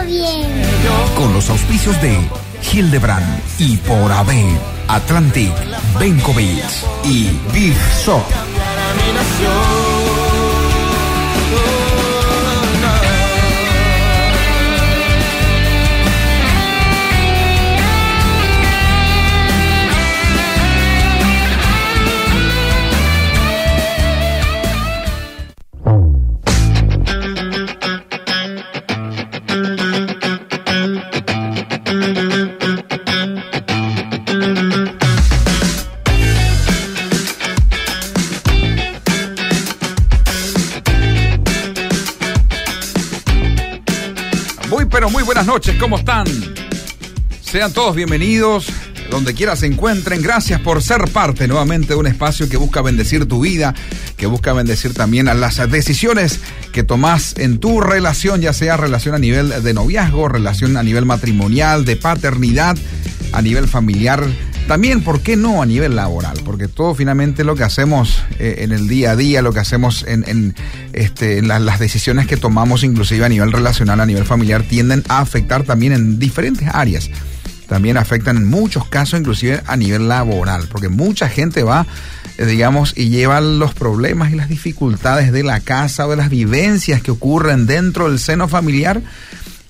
Bien. Con los auspicios de Hildebrand y por AB, Atlantic, Benkovic y Big Shop. Buenas noches, ¿cómo están? Sean todos bienvenidos, donde quiera se encuentren. Gracias por ser parte nuevamente de un espacio que busca bendecir tu vida, que busca bendecir también a las decisiones que tomás en tu relación, ya sea relación a nivel de noviazgo, relación a nivel matrimonial, de paternidad, a nivel familiar. También, ¿por qué no a nivel laboral? Porque todo finalmente lo que hacemos eh, en el día a día, lo que hacemos en, este, las decisiones que tomamos, inclusive a nivel relacional, a nivel familiar, tienden a afectar también en diferentes áreas. También afectan en muchos casos, inclusive a nivel laboral, porque mucha gente va, eh, digamos, y lleva los problemas y las dificultades de la casa o de las vivencias que ocurren dentro del seno familiar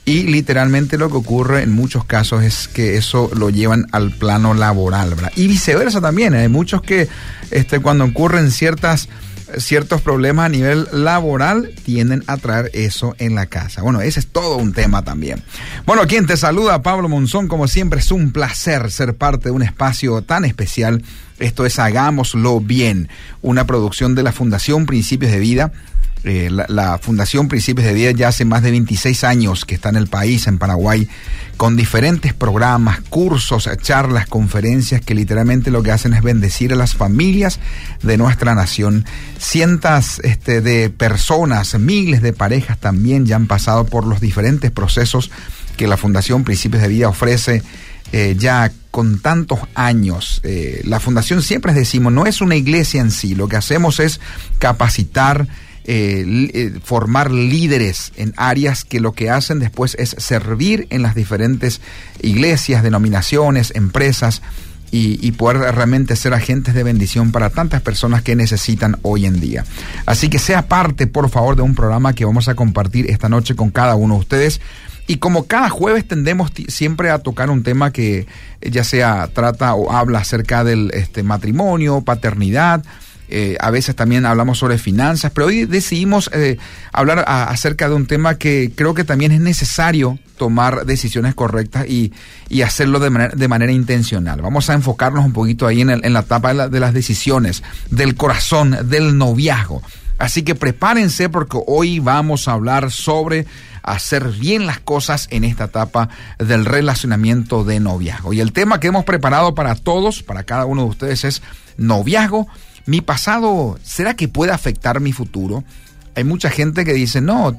y literalmente lo que ocurre en muchos casos es que eso lo llevan al plano laboral, ¿verdad? Y viceversa también. Hay muchos que este, cuando ocurren ciertas, ciertos problemas a nivel laboral tienden a traer eso en la casa. Bueno, ese es todo un tema también. Bueno, quien te saluda, Pablo Monzón, como siempre es un placer ser parte de un espacio tan especial. Esto es Hagámoslo Bien, una producción de la Fundación Principios de Vida. Eh, la, Fundación Principios de Vida ya hace más de 26 años que está en el país, en Paraguay, con diferentes programas, cursos, charlas, conferencias que literalmente lo que hacen es bendecir a las familias de nuestra nación. Cientos este, de personas, miles de parejas también ya han pasado por los diferentes procesos que la Fundación Principios de Vida ofrece eh, ya con tantos años. Eh, la fundación siempre decimos, no es una iglesia en sí, lo que hacemos es capacitar, eh, eh, formar líderes en áreas que lo que hacen después es servir en las diferentes iglesias, denominaciones, empresas. Y, y poder realmente ser agentes de bendición para tantas personas que necesitan hoy en día. Así que sea parte, por favor, de un programa que vamos a compartir esta noche con cada uno de ustedes. Y como cada jueves tendemos siempre a tocar un tema que eh, ya sea trata o habla acerca del este, matrimonio, paternidad, eh, a veces también hablamos sobre finanzas, pero hoy decidimos eh, hablar acerca de un tema que creo que también es necesario tomar decisiones correctas y, y hacerlo de manera, de manera intencional. Vamos a enfocarnos un poquito ahí en, el- en la etapa de las decisiones, del corazón, del noviazgo. Así que prepárense porque hoy vamos a hablar sobre hacer bien las cosas en esta etapa del relacionamiento de noviazgo. Y el tema que hemos preparado para todos, para cada uno de ustedes es noviazgo. Mi pasado, ¿será que puede afectar mi futuro? Hay mucha gente que dice, no,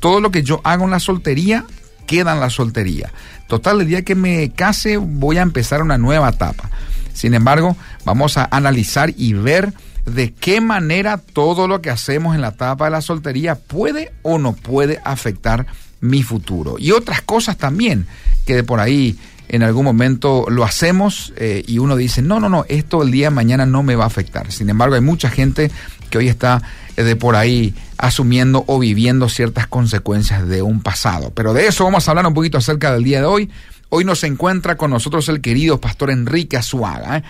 todo lo que yo hago en la soltería queda en la soltería. Total, el día que me case voy a empezar una nueva etapa. Sin embargo, vamos a analizar y ver de qué manera todo lo que hacemos en la etapa de la soltería puede o no puede afectar mi futuro. Y otras cosas también que de por ahí en algún momento lo hacemos eh, y uno dice, no, no, no, esto el día de mañana no me va a afectar. Sin embargo, hay mucha gente que hoy está eh, de por ahí asumiendo o viviendo ciertas consecuencias de un pasado. Pero de eso vamos a hablar un poquito acerca del día de hoy. Hoy nos encuentra con nosotros el querido pastor Enrique Azuaga.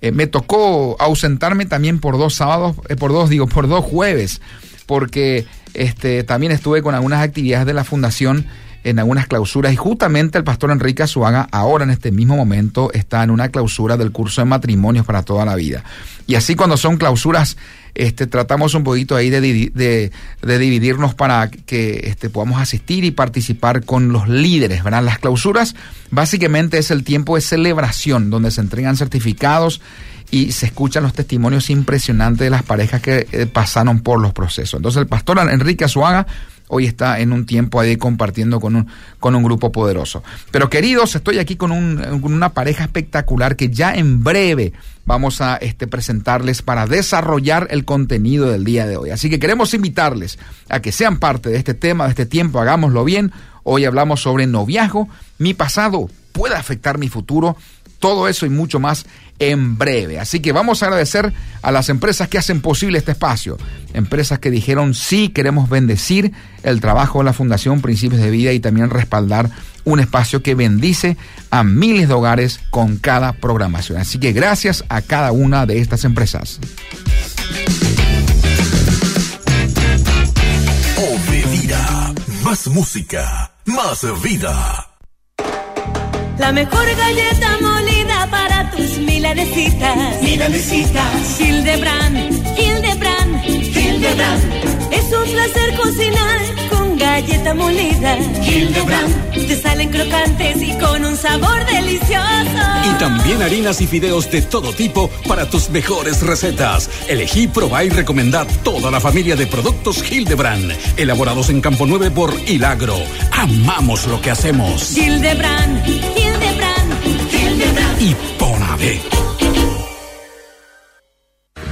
¿eh? Me tocó ausentarme también por dos sábados, por dos, digo, por dos jueves, porque este, también estuve con algunas actividades de la fundación en algunas clausuras y justamente el pastor Enrique Azuaga ahora en este mismo momento está en una clausura del curso de matrimonios para toda la vida. Y así cuando son clausuras, este, tratamos un poquito ahí de, de, de dividirnos para que este, podamos asistir y participar con los líderes, ¿verdad? Las clausuras básicamente es el tiempo de celebración donde se entregan certificados y se escuchan los testimonios impresionantes de las parejas que eh, pasaron por los procesos. Entonces el pastor Enrique Azuaga hoy está en un tiempo ahí compartiendo con un, con un grupo poderoso. Pero queridos, estoy aquí con, un, con una pareja espectacular que ya en breve vamos a este, presentarles para desarrollar el contenido del día de hoy. Así que queremos invitarles a que sean parte de este tema, de este tiempo, hagámoslo bien. Hoy hablamos sobre noviazgo. Mi pasado puede afectar mi futuro. Todo eso y mucho más en breve. Así que vamos a agradecer a las empresas que hacen posible este espacio. Empresas que dijeron sí, queremos bendecir el trabajo de la Fundación Principios de Vida y también respaldar un espacio que bendice a miles de hogares con cada programación. Así que gracias a cada una de estas empresas. Más música, más vida. La mejor galleta molida para tus milanesitas. Milanesitas. Hildebrand, Hildebrand, Hildebrand. Es un placer cocinar con galleta molida. Hildebrand. Te salen crocantes y con un sabor delicioso. Y también harinas y fideos de todo tipo para tus mejores recetas. Elegí, probá y recomendad toda la familia de productos Hildebrand. Elaborados en Campo 9 por Hilagro. Amamos lo que hacemos. Hildebrand. Y Ponave.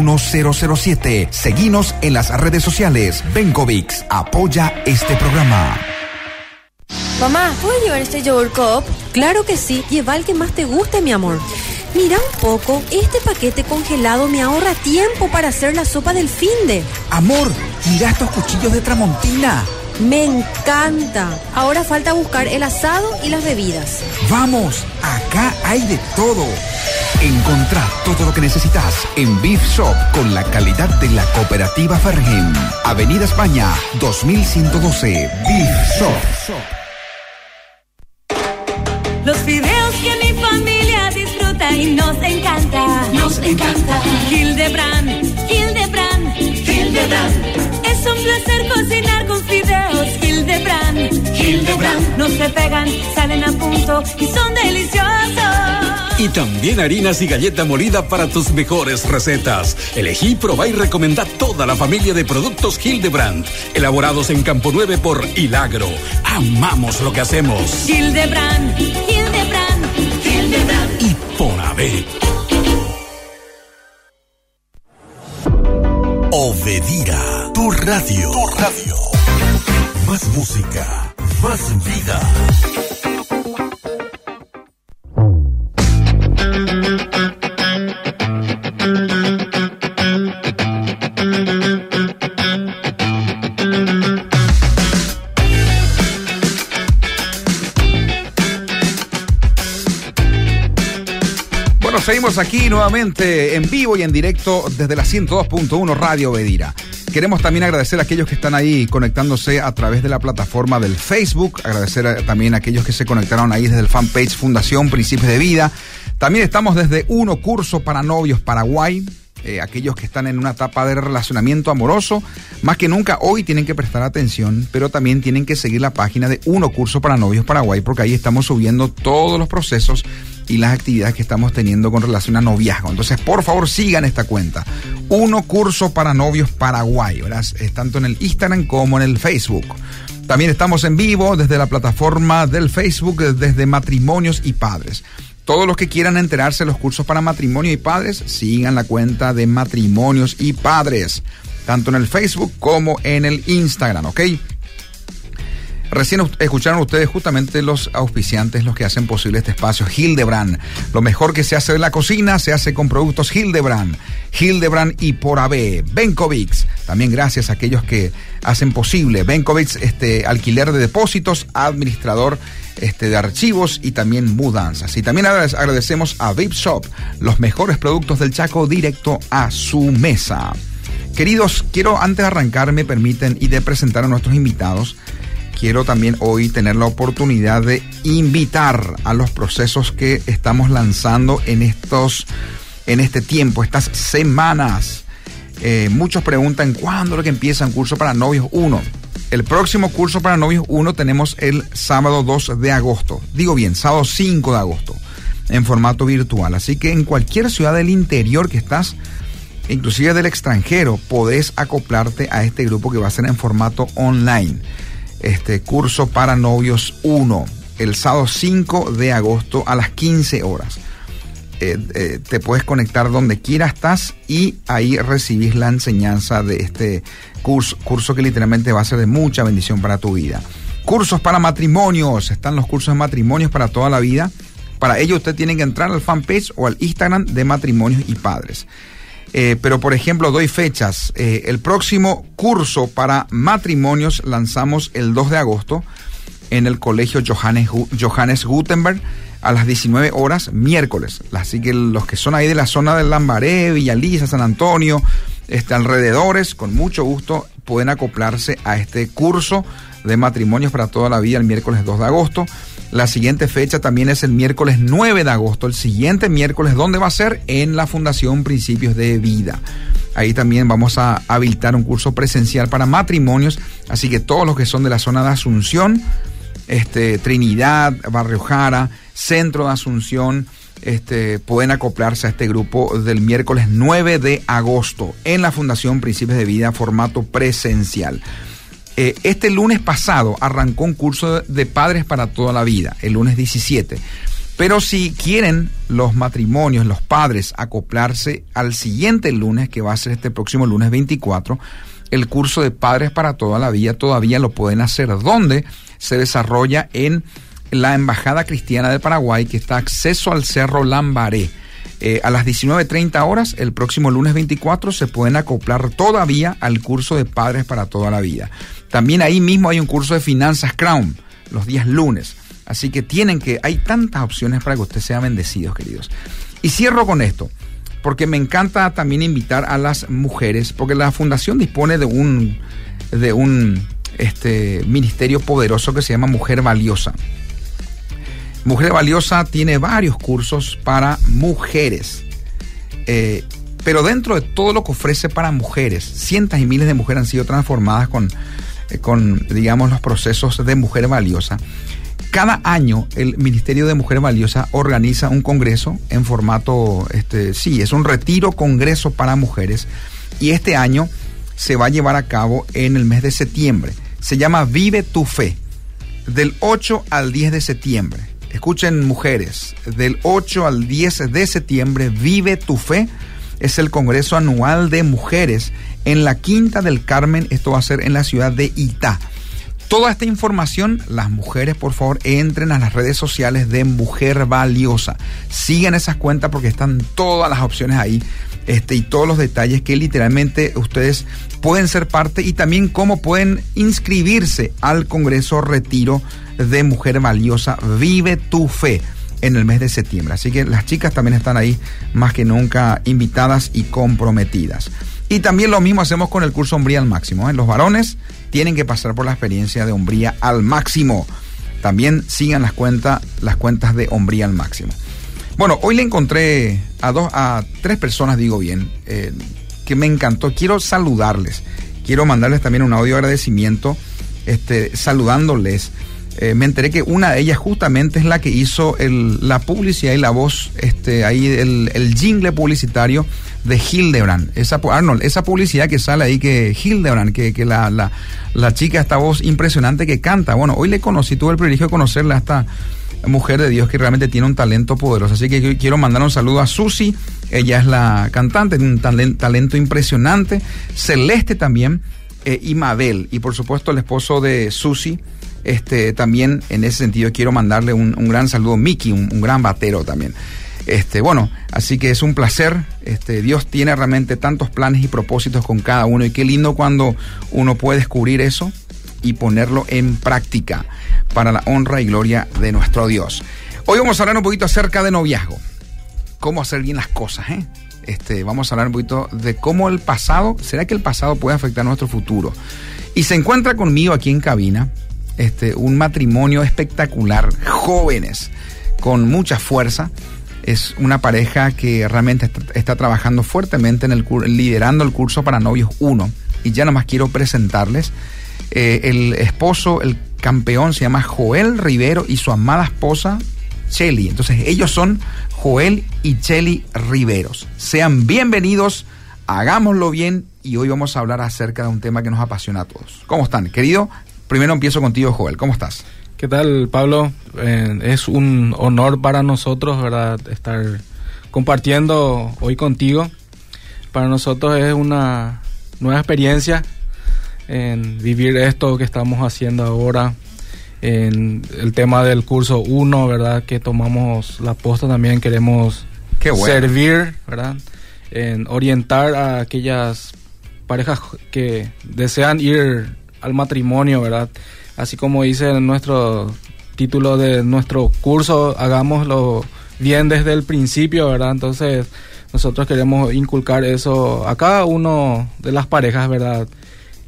1007. Seguinos en las redes sociales. Bencovix apoya este programa. Mamá, ¿puedo llevar este yogur cup? Claro que sí. Lleva el que más te guste, mi amor. Mira un poco, este paquete congelado me ahorra tiempo para hacer la sopa del finde. Amor, mira estos cuchillos de Tramontina. Me encanta. Ahora falta buscar el asado y las bebidas. Vamos, acá hay de todo. Encontrá todo lo que necesitas en Beef Shop con la calidad de la cooperativa Fergen. Avenida España, 2112. Beef Shop. Los fideos que mi familia disfruta y nos encanta. Nos encanta. Hildebrand, Hildebrand, Hildebrand. Es un placer cocinar con fideos Hildebrand. Hildebrand. No se pegan, salen a punto y son deliciosos. Y también harinas y galleta molida para tus mejores recetas. Elegí, probá y recomendá toda la familia de productos Hildebrand. Elaborados en Campo 9 por Hilagro. Amamos lo que hacemos. Hildebrand, Hildebrand, Hildebrand. Y Ponave. Obedira. Tu radio. Tu radio. Más música. Más vida. Seguimos aquí nuevamente en vivo y en directo desde la 102.1 Radio Bedira. Queremos también agradecer a aquellos que están ahí conectándose a través de la plataforma del Facebook, agradecer también a aquellos que se conectaron ahí desde el fanpage Fundación Principios de Vida. También estamos desde Uno Curso para Novios Paraguay. eh, aquellos que están en una etapa de relacionamiento amoroso, más que nunca hoy tienen que prestar atención, pero también tienen que seguir la página de Uno Curso para Novios Paraguay, porque ahí estamos subiendo todos los procesos y las actividades que estamos teniendo con relación a noviazgo. Entonces, por favor, sigan esta cuenta. Uno Curso para Novios Paraguay, ¿verdad? Es tanto en el Instagram como en el Facebook. También estamos en vivo desde la plataforma del Facebook, desde Matrimonios y Padres. Todos los que quieran enterarse de los cursos para matrimonio y padres, sigan la cuenta de Matrimonios y Padres, tanto en el Facebook como en el Instagram, ¿ok? Recién escucharon ustedes justamente los auspiciantes, los que hacen posible este espacio. Hildebrand. Lo mejor que se hace en la cocina se hace con productos Hildebrand. Hildebrand y por AB. Benkovics. También gracias a aquellos que hacen posible. Benkovics, este, alquiler de depósitos, administrador este, de archivos y también mudanzas. Y también agradecemos a VIP Shop, los mejores productos del Chaco directo a su mesa. Queridos, quiero antes de arrancar, me permiten y de presentar a nuestros invitados, quiero también hoy tener la oportunidad de invitar a los procesos que estamos lanzando en estos, en este tiempo, estas semanas. Eh, muchos preguntan cuándo lo que empieza un curso para novios 1. El próximo curso para novios 1 tenemos el sábado 2 de agosto. Digo bien, sábado 5 de agosto, en formato virtual. Así que en cualquier ciudad del interior que estás, inclusive del extranjero, podés acoplarte a este grupo que va a ser en formato online. Este curso para novios 1, el sábado 5 de agosto a las 15 horas. Eh, eh, te puedes conectar donde quiera estás y ahí recibís la enseñanza de este curso, curso que literalmente va a ser de mucha bendición para tu vida. Cursos para matrimonios, están los cursos de matrimonios para toda la vida. Para ello usted tiene que entrar al fanpage o al Instagram de matrimonios y padres. Eh, pero por ejemplo, doy fechas. Eh, el próximo curso para matrimonios lanzamos el 2 de agosto en el colegio Johannes, Johannes Gutenberg a las 19 horas miércoles. Así que los que son ahí de la zona de Lambaré, Villaliza, San Antonio, este, alrededores, con mucho gusto pueden acoplarse a este curso de matrimonios para toda la vida el miércoles 2 de agosto. La siguiente fecha también es el miércoles 9 de agosto. El siguiente miércoles, ¿dónde va a ser? En la Fundación Principios de Vida. Ahí también vamos a habilitar un curso presencial para matrimonios. Así que todos los que son de la zona de Asunción, este, Trinidad, Barrio Jara, Centro de Asunción, este, pueden acoplarse a este grupo del miércoles 9 de agosto en la Fundación Principios de Vida, formato presencial. Eh, este lunes pasado arrancó un curso de padres para toda la vida, el lunes 17. Pero si quieren los matrimonios, los padres, acoplarse al siguiente lunes, que va a ser este próximo lunes 24, el curso de padres para toda la vida todavía lo pueden hacer. donde Se desarrolla en la Embajada Cristiana de Paraguay, que está acceso al Cerro Lambaré. Eh, a las 19.30 horas, el próximo lunes 24, se pueden acoplar todavía al curso de Padres para toda la vida. También ahí mismo hay un curso de finanzas Crown, los días lunes. Así que tienen que, hay tantas opciones para que ustedes sean bendecidos, queridos. Y cierro con esto, porque me encanta también invitar a las mujeres, porque la fundación dispone de un, de un este, ministerio poderoso que se llama Mujer Valiosa. Mujer Valiosa tiene varios cursos para mujeres. Eh, pero dentro de todo lo que ofrece para mujeres, cientos y miles de mujeres han sido transformadas con con, digamos, los procesos de Mujer Valiosa. Cada año el Ministerio de Mujer Valiosa organiza un congreso en formato, este, sí, es un retiro congreso para mujeres y este año se va a llevar a cabo en el mes de septiembre. Se llama Vive tu Fe, del 8 al 10 de septiembre. Escuchen mujeres, del 8 al 10 de septiembre, Vive tu Fe es el Congreso Anual de Mujeres en la Quinta del Carmen. Esto va a ser en la ciudad de Itá. Toda esta información, las mujeres, por favor, entren a las redes sociales de Mujer Valiosa. Sigan esas cuentas porque están todas las opciones ahí este, y todos los detalles que literalmente ustedes pueden ser parte y también cómo pueden inscribirse al Congreso Retiro de Mujer Valiosa. Vive tu fe en el mes de septiembre. Así que las chicas también están ahí más que nunca invitadas y comprometidas. Y también lo mismo hacemos con el curso Hombría al Máximo. ¿eh? Los varones tienen que pasar por la experiencia de Hombría al Máximo. También sigan las, cuentas las cuentas de Hombría al Máximo. Bueno, hoy le encontré a dos, a tres personas, digo bien, eh, que me encantó. Quiero saludarles. Quiero mandarles también un audio de agradecimiento, este, saludándoles eh, me enteré que una de ellas justamente es la que hizo la publicidad y la voz, este, ahí el, jingle publicitario de Hildebrand. Esa, Arnold, esa publicidad que sale ahí, que Hildebrand, que, que la, la, la, chica, esta voz impresionante que canta. Bueno, hoy le conocí, tuve el privilegio de conocerla a esta mujer de Dios que realmente tiene un talento poderoso. Así que quiero mandar un saludo a Susi, ella es la cantante, tiene un talento, impresionante. Celeste también, eh, y Mabel, y por supuesto el esposo de Susi Este, también en ese sentido quiero mandarle un, un gran saludo a Miki, un, gran batero también. Este, bueno, así que es un placer. Este, Dios tiene realmente tantos planes y propósitos con cada uno y qué lindo cuando uno puede descubrir eso y ponerlo en práctica para la honra y gloria de nuestro Dios. Hoy vamos a hablar un poquito acerca de noviazgo. Cómo hacer bien las cosas, ¿eh? Este, vamos a hablar un poquito de cómo el pasado, ¿será que el pasado puede afectar nuestro futuro? Y se encuentra conmigo aquí en cabina este, un matrimonio espectacular, jóvenes, con mucha fuerza. Es una pareja que realmente está, trabajando fuertemente en el liderando el curso para novios 1. Y ya nomás quiero presentarles. Eh, el esposo, el campeón, se llama Joel Rivero y su amada esposa, Chelly. Entonces, ellos son Joel y Chelly Riveros. Sean bienvenidos, hagámoslo bien y hoy vamos a hablar acerca de un tema que nos apasiona a todos. ¿Cómo están? Querido, primero empiezo contigo, Joel. ¿Cómo estás? ¿Qué tal, Pablo? Eh, es un honor para nosotros, ¿verdad? Estar compartiendo hoy contigo. Para nosotros es una nueva experiencia en vivir esto que estamos haciendo ahora. En el tema del curso 1, ¿verdad? Que tomamos la posta también, queremos bueno. servir, ¿verdad? En orientar a aquellas parejas que desean ir al matrimonio, ¿verdad? Así como dice en nuestro título de nuestro curso, hagámoslo bien desde el principio, ¿verdad? Entonces, nosotros queremos inculcar eso a cada uno de las parejas, ¿verdad?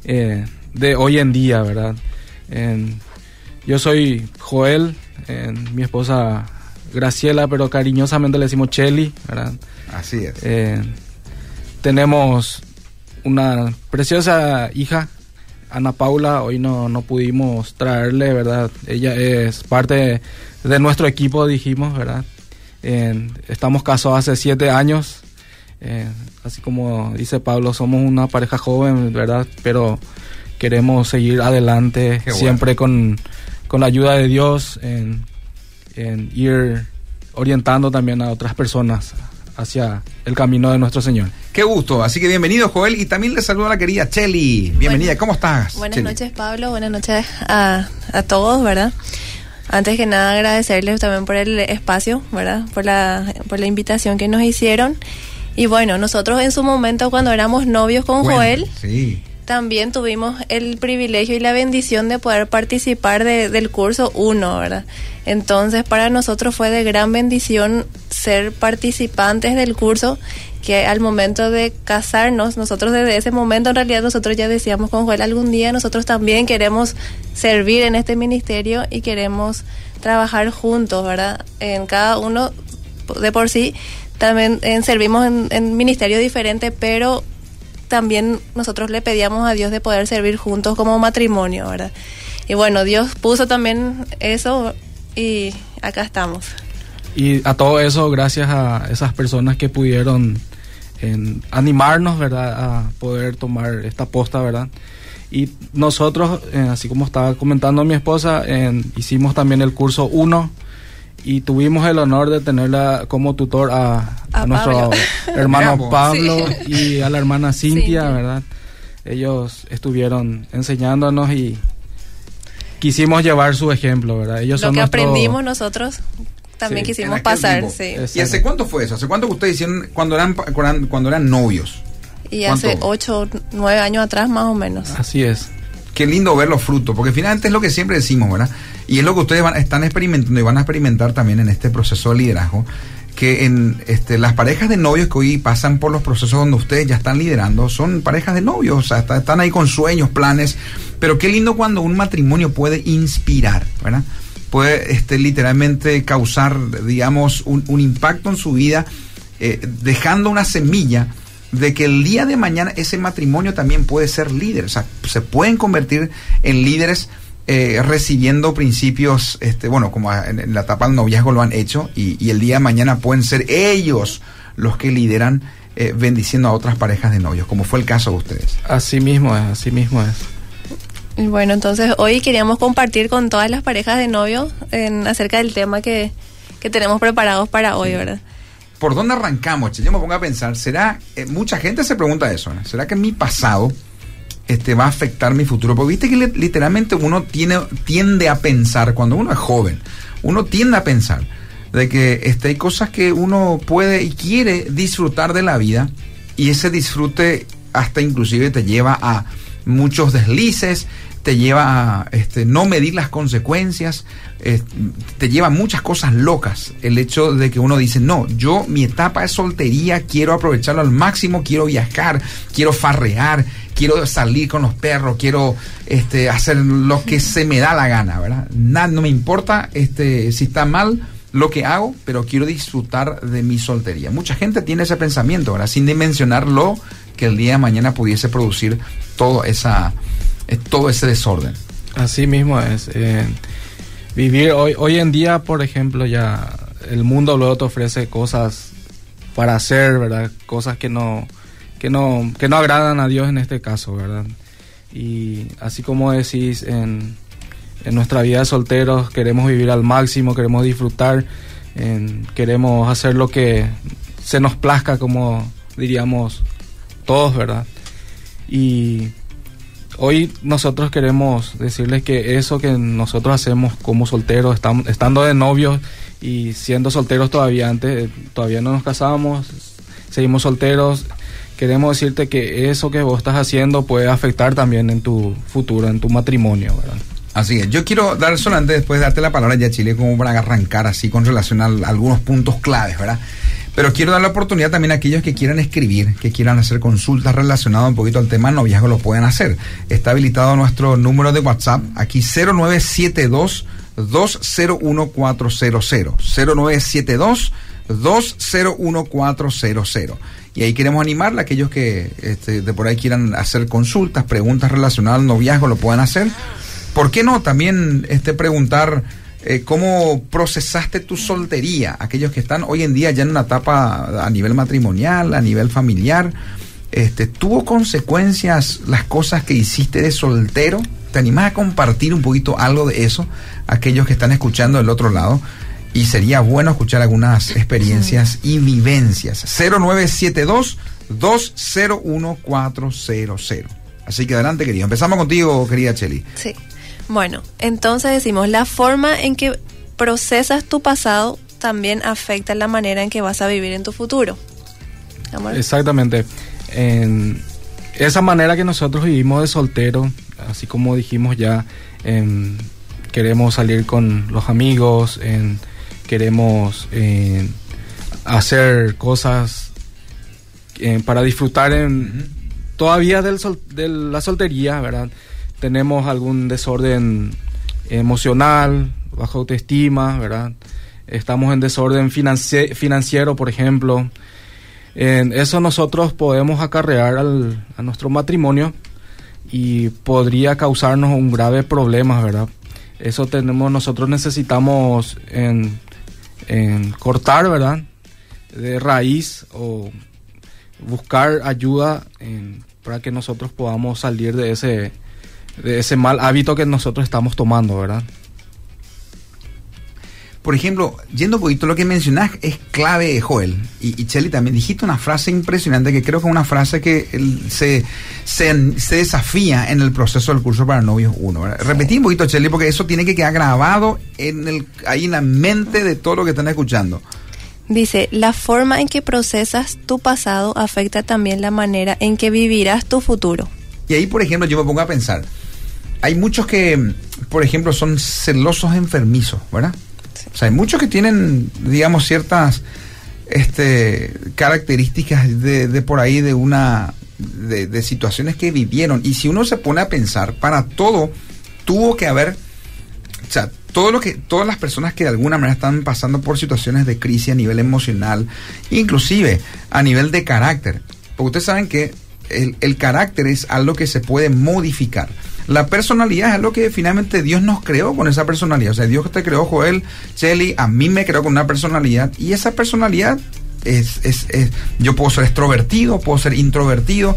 Eh, de hoy en día, ¿verdad? Yo soy Joel, mi esposa Graciela, pero cariñosamente le decimos Chelly, ¿verdad? Así es. Eh, tenemos una preciosa hija, Ana Paula, hoy no, no pudimos traerle, ¿verdad? Ella es parte de nuestro equipo, dijimos, ¿verdad? Eh, estamos casados hace siete años, eh, así como dice Pablo, somos una pareja joven, ¿verdad? Pero queremos seguir adelante siempre con, con la ayuda de Dios, en, en ir orientando también a otras personas hacia el camino de nuestro Señor. Qué gusto, así que bienvenido Joel y también le saludo a la querida Chelly. Bienvenida, Bueno, ¿cómo estás? Buenas noches, Pablo. Buenas noches a, a todos, ¿verdad? Antes que nada, agradecerles también por el espacio, ¿verdad? Por la, por la invitación que nos hicieron. Y bueno, nosotros en su momento, cuando éramos novios con Bueno, Joel, Sí. También tuvimos el privilegio y la bendición de poder participar de- del curso 1, ¿verdad? Entonces, para nosotros fue de gran bendición ser participantes del curso, que al momento de casarnos, nosotros desde ese momento, en realidad, nosotros ya decíamos con Joel, algún día nosotros también queremos servir en este ministerio y queremos trabajar juntos, ¿verdad? En cada uno de por sí, también en- servimos en, en ministerio diferente, pero también nosotros le pedíamos a Dios de poder servir juntos como matrimonio, ¿verdad? Y bueno, Dios puso también eso y acá estamos. Y a todo eso, gracias a esas personas que pudieron animarnos, ¿verdad? A poder tomar esta posta, ¿verdad? Y nosotros, eh, así como estaba comentando mi esposa, en- hicimos también el curso 1 y tuvimos el honor de tenerla como tutor a, a A nuestro Pablo. hermano. Pablo y a la hermana Cintia, Cintia. ¿verdad? Ellos estuvieron enseñándonos y quisimos llevar su ejemplo, ¿verdad? Ellos Lo son que nuestro- aprendimos nosotros también Sí. Quisimos pasar, sí. ¿Y hace cuánto fue eso? ¿Hace cuánto que ustedes hicieron cuando eran, cuando eran, novios? Y hace ¿Cuánto? ocho, nueve años atrás más o menos. Así es. Qué lindo ver los frutos, porque finalmente es lo que siempre decimos, ¿verdad? Y es lo que ustedes van, están experimentando y van a experimentar también en este proceso de liderazgo, que en este, las parejas de novios que hoy pasan por los procesos donde ustedes ya están liderando, son parejas de novios, o sea, está- están ahí con sueños, planes, pero qué lindo cuando un matrimonio puede inspirar, ¿verdad? Puede este, literalmente causar, digamos, un, un impacto en su vida, eh, dejando una semilla de que el día de mañana ese matrimonio también puede ser líder, o sea, se pueden convertir en líderes eh, recibiendo principios, este, bueno, como en, en la etapa del noviazgo lo han hecho, y, y el día de mañana pueden ser ellos los que lideran eh, bendiciendo a otras parejas de novios, como fue el caso de ustedes. Así mismo es, así mismo es. Bueno, entonces hoy queríamos compartir con todas las parejas de novios en, acerca del tema que, que tenemos preparados para hoy, ¿verdad? ¿Por dónde arrancamos? Che? Yo me pongo a pensar, ¿será, eh, mucha gente se pregunta eso, ¿no? ¿será que en mi pasado este, va a afectar mi futuro. Porque viste que li- literalmente uno tiene, tiende a pensar, cuando uno es joven, uno tiende a pensar de que este, hay cosas que uno puede y quiere disfrutar de la vida y ese disfrute hasta inclusive te lleva a muchos deslices, te lleva a este, no medir las consecuencias, te lleva a muchas cosas locas. El hecho de que uno dice, no, yo mi etapa de soltería quiero aprovecharlo al máximo, quiero viajar, quiero farrear, quiero salir con los perros, quiero este, hacer lo que se me da la gana, ¿verdad? Nada, no me importa este, si está mal lo que hago, pero quiero disfrutar de mi soltería. Mucha gente tiene ese pensamiento, ¿verdad? Sin dimensionar lo que el día de mañana pudiese producir todo, esa, eh, todo ese desorden. Así mismo es. eh, vivir hoy, hoy en día, por ejemplo, ya el mundo luego te ofrece cosas para hacer, ¿verdad? Cosas que no, que no, que no agradan a Dios en este caso, ¿verdad? Y así como decís, en, en nuestra vida de solteros queremos vivir al máximo, queremos disfrutar, queremos hacer lo que se nos plazca, como diríamos todos, ¿verdad? Y hoy nosotros queremos decirles que eso que nosotros hacemos como solteros, estam- estando de novios y siendo solteros todavía antes, eh, todavía no nos casamos, seguimos solteros, queremos decirte que eso que vos estás haciendo puede afectar también en tu futuro, en tu matrimonio, ¿verdad? Así es. Yo quiero dar solamente después darte la palabra ya Chile como para arrancar así con relación a al- algunos puntos claves, ¿verdad? Pero quiero dar la oportunidad también a aquellos que quieran escribir, que quieran hacer consultas relacionadas un poquito al tema noviazgo, lo pueden hacer. Está habilitado nuestro número de WhatsApp, aquí 0972 201400 0972 201400 y ahí queremos animarle a aquellos que este, de por ahí quieran hacer consultas, preguntas relacionadas al noviazgo, lo puedan hacer. ¿Por qué no también este, preguntar eh, cómo procesaste tu soltería? Aquellos que están hoy en día ya en una etapa a nivel matrimonial, a nivel familiar, este, ¿tuvo consecuencias las cosas que hiciste de soltero? ¿Te animás a compartir un poquito algo de eso? Aquellos que están escuchando del otro lado. Y sería bueno escuchar algunas experiencias y vivencias. 0972 201400. Así que adelante, querido. Empezamos contigo, querida Cheli. Sí. Bueno, entonces decimos, la forma en que procesas tu pasado también afecta la manera en que vas a vivir en tu futuro. Amor. Exactamente. En esa manera que nosotros vivimos de soltero, así como dijimos ya, en- queremos salir con los amigos, en- queremos en, hacer cosas para disfrutar en, todavía del sol- de la soltería, ¿verdad? Tenemos algún desorden emocional, baja autoestima, ¿verdad? Estamos en desorden financi- financiero, por ejemplo. Eso nosotros podemos acarrear al- a nuestro matrimonio y podría causarnos un grave problema, ¿verdad? Eso tenemos, nosotros necesitamos en, en cortar, ¿verdad? De raíz o buscar ayuda para que nosotros podamos salir de ese, de ese mal hábito que nosotros estamos tomando, ¿verdad? Por ejemplo, yendo un poquito, lo que mencionás es clave, Joel. Y, y Cheli también dijiste una frase impresionante que creo que es una frase que el- se, se, se desafía en el proceso del curso para novios 1. Repetí un poquito, Cheli, porque eso tiene que quedar grabado en el, ahí en la mente de todo lo que están escuchando. Dice, la forma en que procesas tu pasado afecta también la manera en que vivirás tu futuro. Y ahí, por ejemplo, yo me pongo a pensar. Hay muchos que, por ejemplo, son celosos enfermizos, ¿verdad? O sea, hay muchos que tienen, digamos, ciertas este, características de, de por ahí de una de, de situaciones que vivieron. Y si uno se pone a pensar, para todo tuvo que haber, o sea, todo lo que, todas las personas que de alguna manera están pasando por situaciones de crisis a nivel emocional, inclusive a nivel de carácter. Porque ustedes saben que el, el carácter es algo que se puede modificar. La personalidad es algo que finalmente Dios nos creó con esa personalidad. O sea, Dios te creó, Joel, Shelly, a mí me creó con una personalidad. Y esa personalidad es, es, es- yo puedo ser extrovertido, puedo ser introvertido,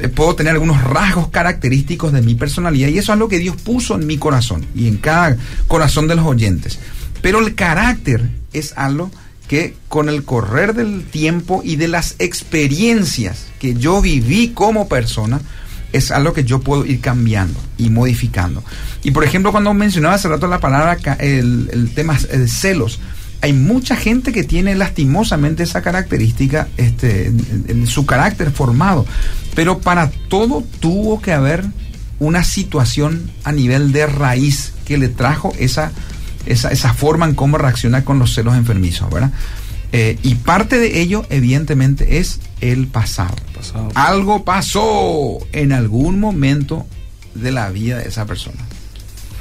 eh, puedo tener algunos rasgos característicos de mi personalidad. Y eso es lo que Dios puso en mi corazón y en cada corazón de los oyentes. Pero el carácter es algo que con el correr del tiempo y de las experiencias que yo viví como persona, es algo que yo puedo ir cambiando y modificando. Y por ejemplo, cuando mencionaba hace rato la palabra, el, el tema de celos, hay mucha gente que tiene lastimosamente esa característica este, su carácter formado. Pero para todo tuvo que haber una situación a nivel de raíz que le trajo esa, esa, esa forma en cómo reacciona con los celos enfermizos, ¿verdad? Eh, y parte de ello, evidentemente, es el pasado. pasado. Algo pasó en algún momento de la vida de esa persona.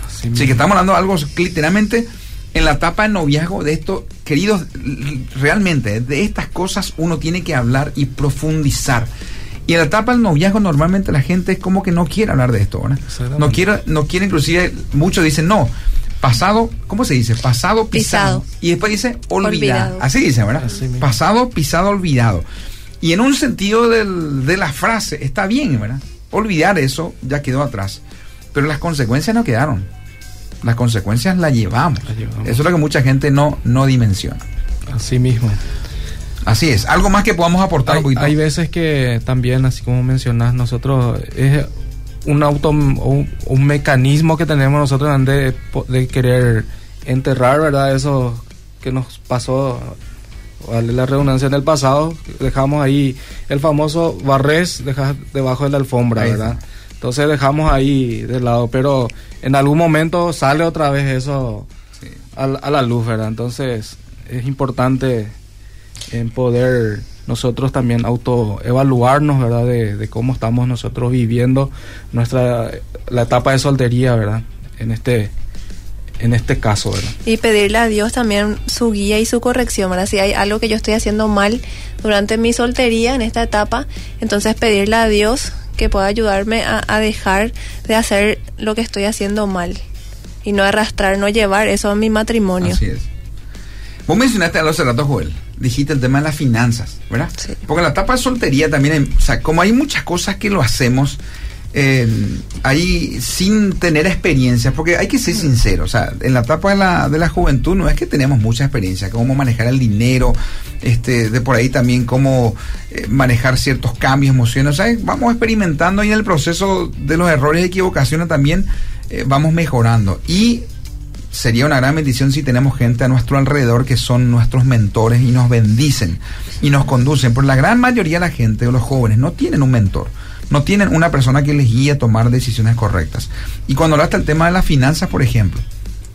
Así, Así que estamos hablando de algo literalmente en la etapa de noviazgo de esto, queridos, realmente de estas cosas uno tiene que hablar y profundizar. Y en la etapa del noviazgo normalmente la gente es como que no quiere hablar de esto, ¿verdad? No quiere, no quiere inclusive, muchos dicen, no, pasado, ¿cómo se dice? Pasado pisado. pisado. Y después dice olvidado. olvidado. Así dice, ¿verdad? Así pasado pisado olvidado. Y en un sentido del, de la frase, está bien, ¿verdad? Olvidar eso ya quedó atrás. Pero las consecuencias no quedaron las consecuencias las llevamos. Eso es lo que mucha gente no, no dimensiona. Así mismo. Así es. ¿Algo más que podamos aportar hay, un poquito? Hay veces que también, así como mencionas, nosotros es un auto, un, un mecanismo que tenemos nosotros de, de querer enterrar, ¿verdad? Eso que nos pasó, vale la redundancia en el pasado, dejamos ahí el famoso barres dejas debajo de la alfombra, ¿verdad? Entonces dejamos ahí de lado, pero en algún momento sale otra vez eso sí. a, a, la luz, ¿verdad? Entonces es importante en poder nosotros también autoevaluarnos, ¿verdad? De, de, cómo estamos nosotros viviendo nuestra la etapa de soltería, ¿verdad? En este en este caso, ¿verdad? Y pedirle a Dios también su guía y su corrección, ¿verdad? Si hay algo que yo estoy haciendo mal durante mi soltería en esta etapa, entonces pedirle a Dios que pueda ayudarme a, a, dejar de hacer lo que estoy haciendo mal y no arrastrar, no llevar eso a mi matrimonio. Así es. Vos mencionaste a los rato, Joel, dijiste el tema de las finanzas, ¿verdad? Sí. Porque en la etapa de soltería también, o sea, como hay muchas cosas que lo hacemos, eh, ahí sin tener experiencia, porque hay que ser sincero, o sea, en la etapa de la, de la juventud no es que tenemos mucha experiencia, cómo manejar el dinero, este, de por ahí también cómo eh, manejar ciertos cambios, emociones, o sea, vamos experimentando y en el proceso de los errores y equivocaciones también eh, vamos mejorando. Y sería una gran bendición si tenemos gente a nuestro alrededor que son nuestros mentores y nos bendicen y nos conducen, pero la gran mayoría de la gente, de los jóvenes, no tienen un mentor no tienen una persona que les guíe a tomar decisiones correctas. Y cuando hablaste del tema de las finanzas, por ejemplo,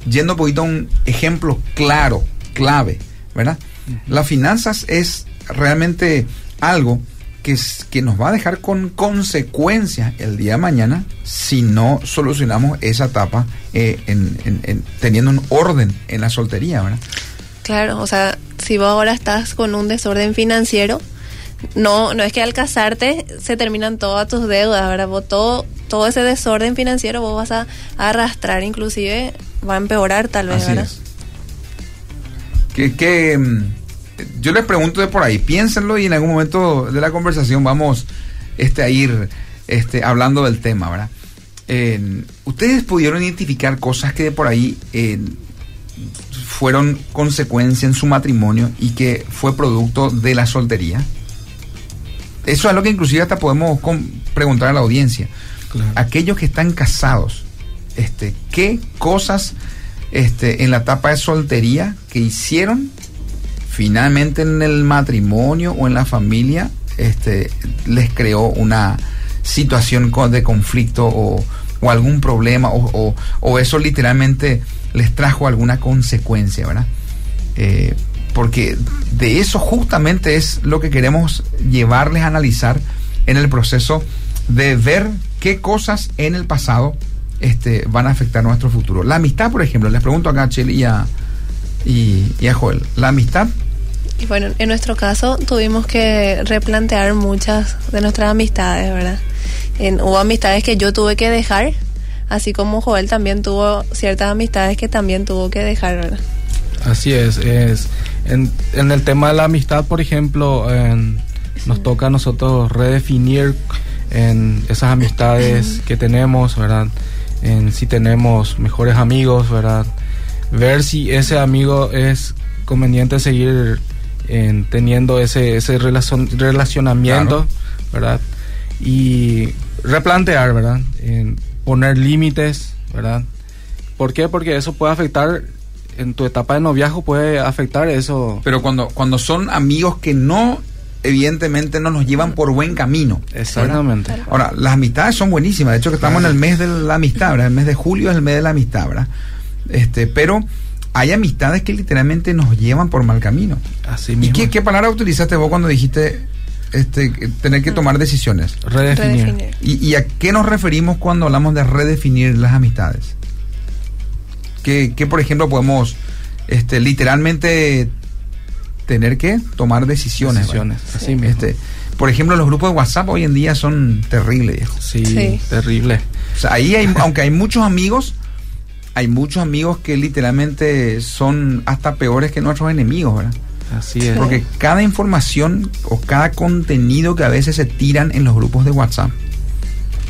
yendo un poquito a un ejemplo claro, clave, ¿verdad? Las finanzas es realmente algo que, es, que nos va a dejar con consecuencias el día de mañana si no solucionamos esa etapa eh, en, teniendo un orden en la soltería, ¿verdad? Claro, o sea, si vos ahora estás con un desorden financiero, no, no es que al casarte se terminan todas tus deudas, ¿verdad? Vos todo, todo ese desorden financiero vos vas a, a arrastrar, inclusive va a empeorar tal vez, Así ¿verdad? Es. Que, que, yo les pregunto de por ahí, piénsenlo y en algún momento de la conversación vamos este, a ir este, hablando del tema, ¿verdad? Eh, Ustedes pudieron identificar cosas que de por ahí eh, fueron consecuencia en su matrimonio y que fue producto de la soltería. Eso es lo que inclusive hasta podemos preguntar a la audiencia. Claro. Aquellos que están casados, este, ¿qué cosas este, en la etapa de soltería que hicieron finalmente en el matrimonio o en la familia este, les creó una situación de conflicto o, o algún problema o, o, o, eso literalmente les trajo alguna consecuencia, ¿verdad? Eh, porque de eso justamente es lo que queremos llevarles a analizar en el proceso de ver qué cosas en el pasado este, van a afectar nuestro futuro. La amistad, por ejemplo, les pregunto a Chel y a, y, a Joel, ¿la amistad? Bueno, en nuestro caso tuvimos que replantear muchas de nuestras amistades, ¿verdad? En, hubo amistades que yo tuve que dejar, así como Joel también tuvo ciertas amistades que también tuvo que dejar, ¿verdad? Así es, es en, en el tema de la amistad, por ejemplo, en, nos toca a nosotros redefinir en esas amistades que tenemos, ¿verdad? En si tenemos mejores amigos, ¿verdad? Ver si ese amigo es conveniente seguir en, teniendo ese, ese relacion, relacionamiento, claro. ¿verdad? Y replantear, ¿verdad? En poner límites, ¿verdad? ¿Por qué? Porque eso puede afectar en tu etapa de noviazgo puede afectar eso. Pero cuando cuando son amigos que no evidentemente no nos llevan por buen camino. Exactamente. ¿verdad? Ahora, las amistades son buenísimas. De hecho, que estamos en el mes de la amistad, ¿verdad? El mes de julio es el mes de la amistad, ¿verdad? Este, pero hay amistades que literalmente nos llevan por mal camino. Así ¿Y mismo. qué, qué palabra utilizaste vos cuando dijiste este, tener que tomar decisiones? Redefinir. Redefinir. ¿Y, y a qué nos referimos cuando hablamos de redefinir las amistades? ¿Qué, qué, por ejemplo, podemos este, literalmente tener que tomar decisiones? Decisiones, así mismo. Este, por ejemplo, los grupos de WhatsApp hoy en día son terribles. viejo. Sí, Sí. terrible. O sea, ahí hay, aunque hay muchos amigos, hay muchos amigos que literalmente son hasta peores que nuestros enemigos, ¿verdad? Así es. Porque cada información o cada contenido que a veces se tiran en los grupos de WhatsApp,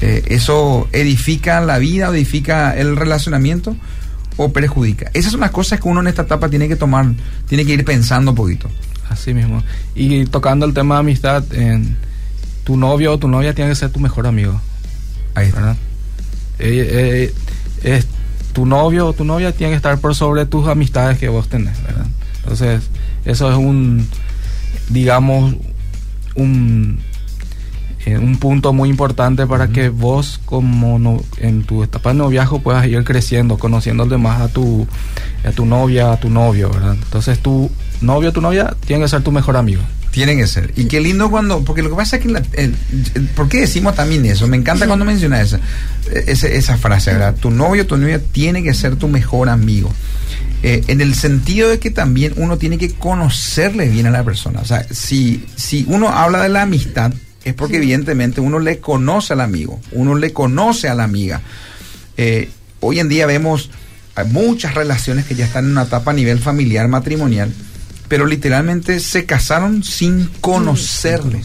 eh, eso edifica la vida, edifica el relacionamiento o perjudica. Esas son las cosas que uno en esta etapa tiene que tomar, tiene que ir pensando un poquito. Así mismo. Y tocando el tema de amistad, tu novio o tu novia tiene que ser tu mejor amigo. Ahí está. Eh, eh, es, tu novio o tu novia tiene que estar por sobre tus amistades que vos tenés, ¿verdad? Entonces, eso es un, digamos, un, eh, un punto muy importante para que vos, como no- en tu etapa de noviazgo, puedas ir creciendo, conociendo demás a tu, a tu novia, a tu novio, ¿verdad? Entonces, tu novio o tu novia tiene que ser tu mejor amigo. Tienen que ser. Y qué lindo cuando, porque lo que pasa es que, la- el- el- ¿por qué decimos también eso? Me encanta cuando menciona esa, esa, esa frase, ¿verdad? Tu novio, tu novia tiene que ser tu mejor amigo. Eh, en el sentido de que también uno tiene que conocerle bien a la persona. O sea, si, si uno habla de la amistad, es porque evidentemente uno le conoce al amigo, uno le conoce a la amiga. Eh, hoy en día vemos muchas relaciones que ya están en una etapa a nivel familiar, matrimonial, pero literalmente se casaron sin conocerle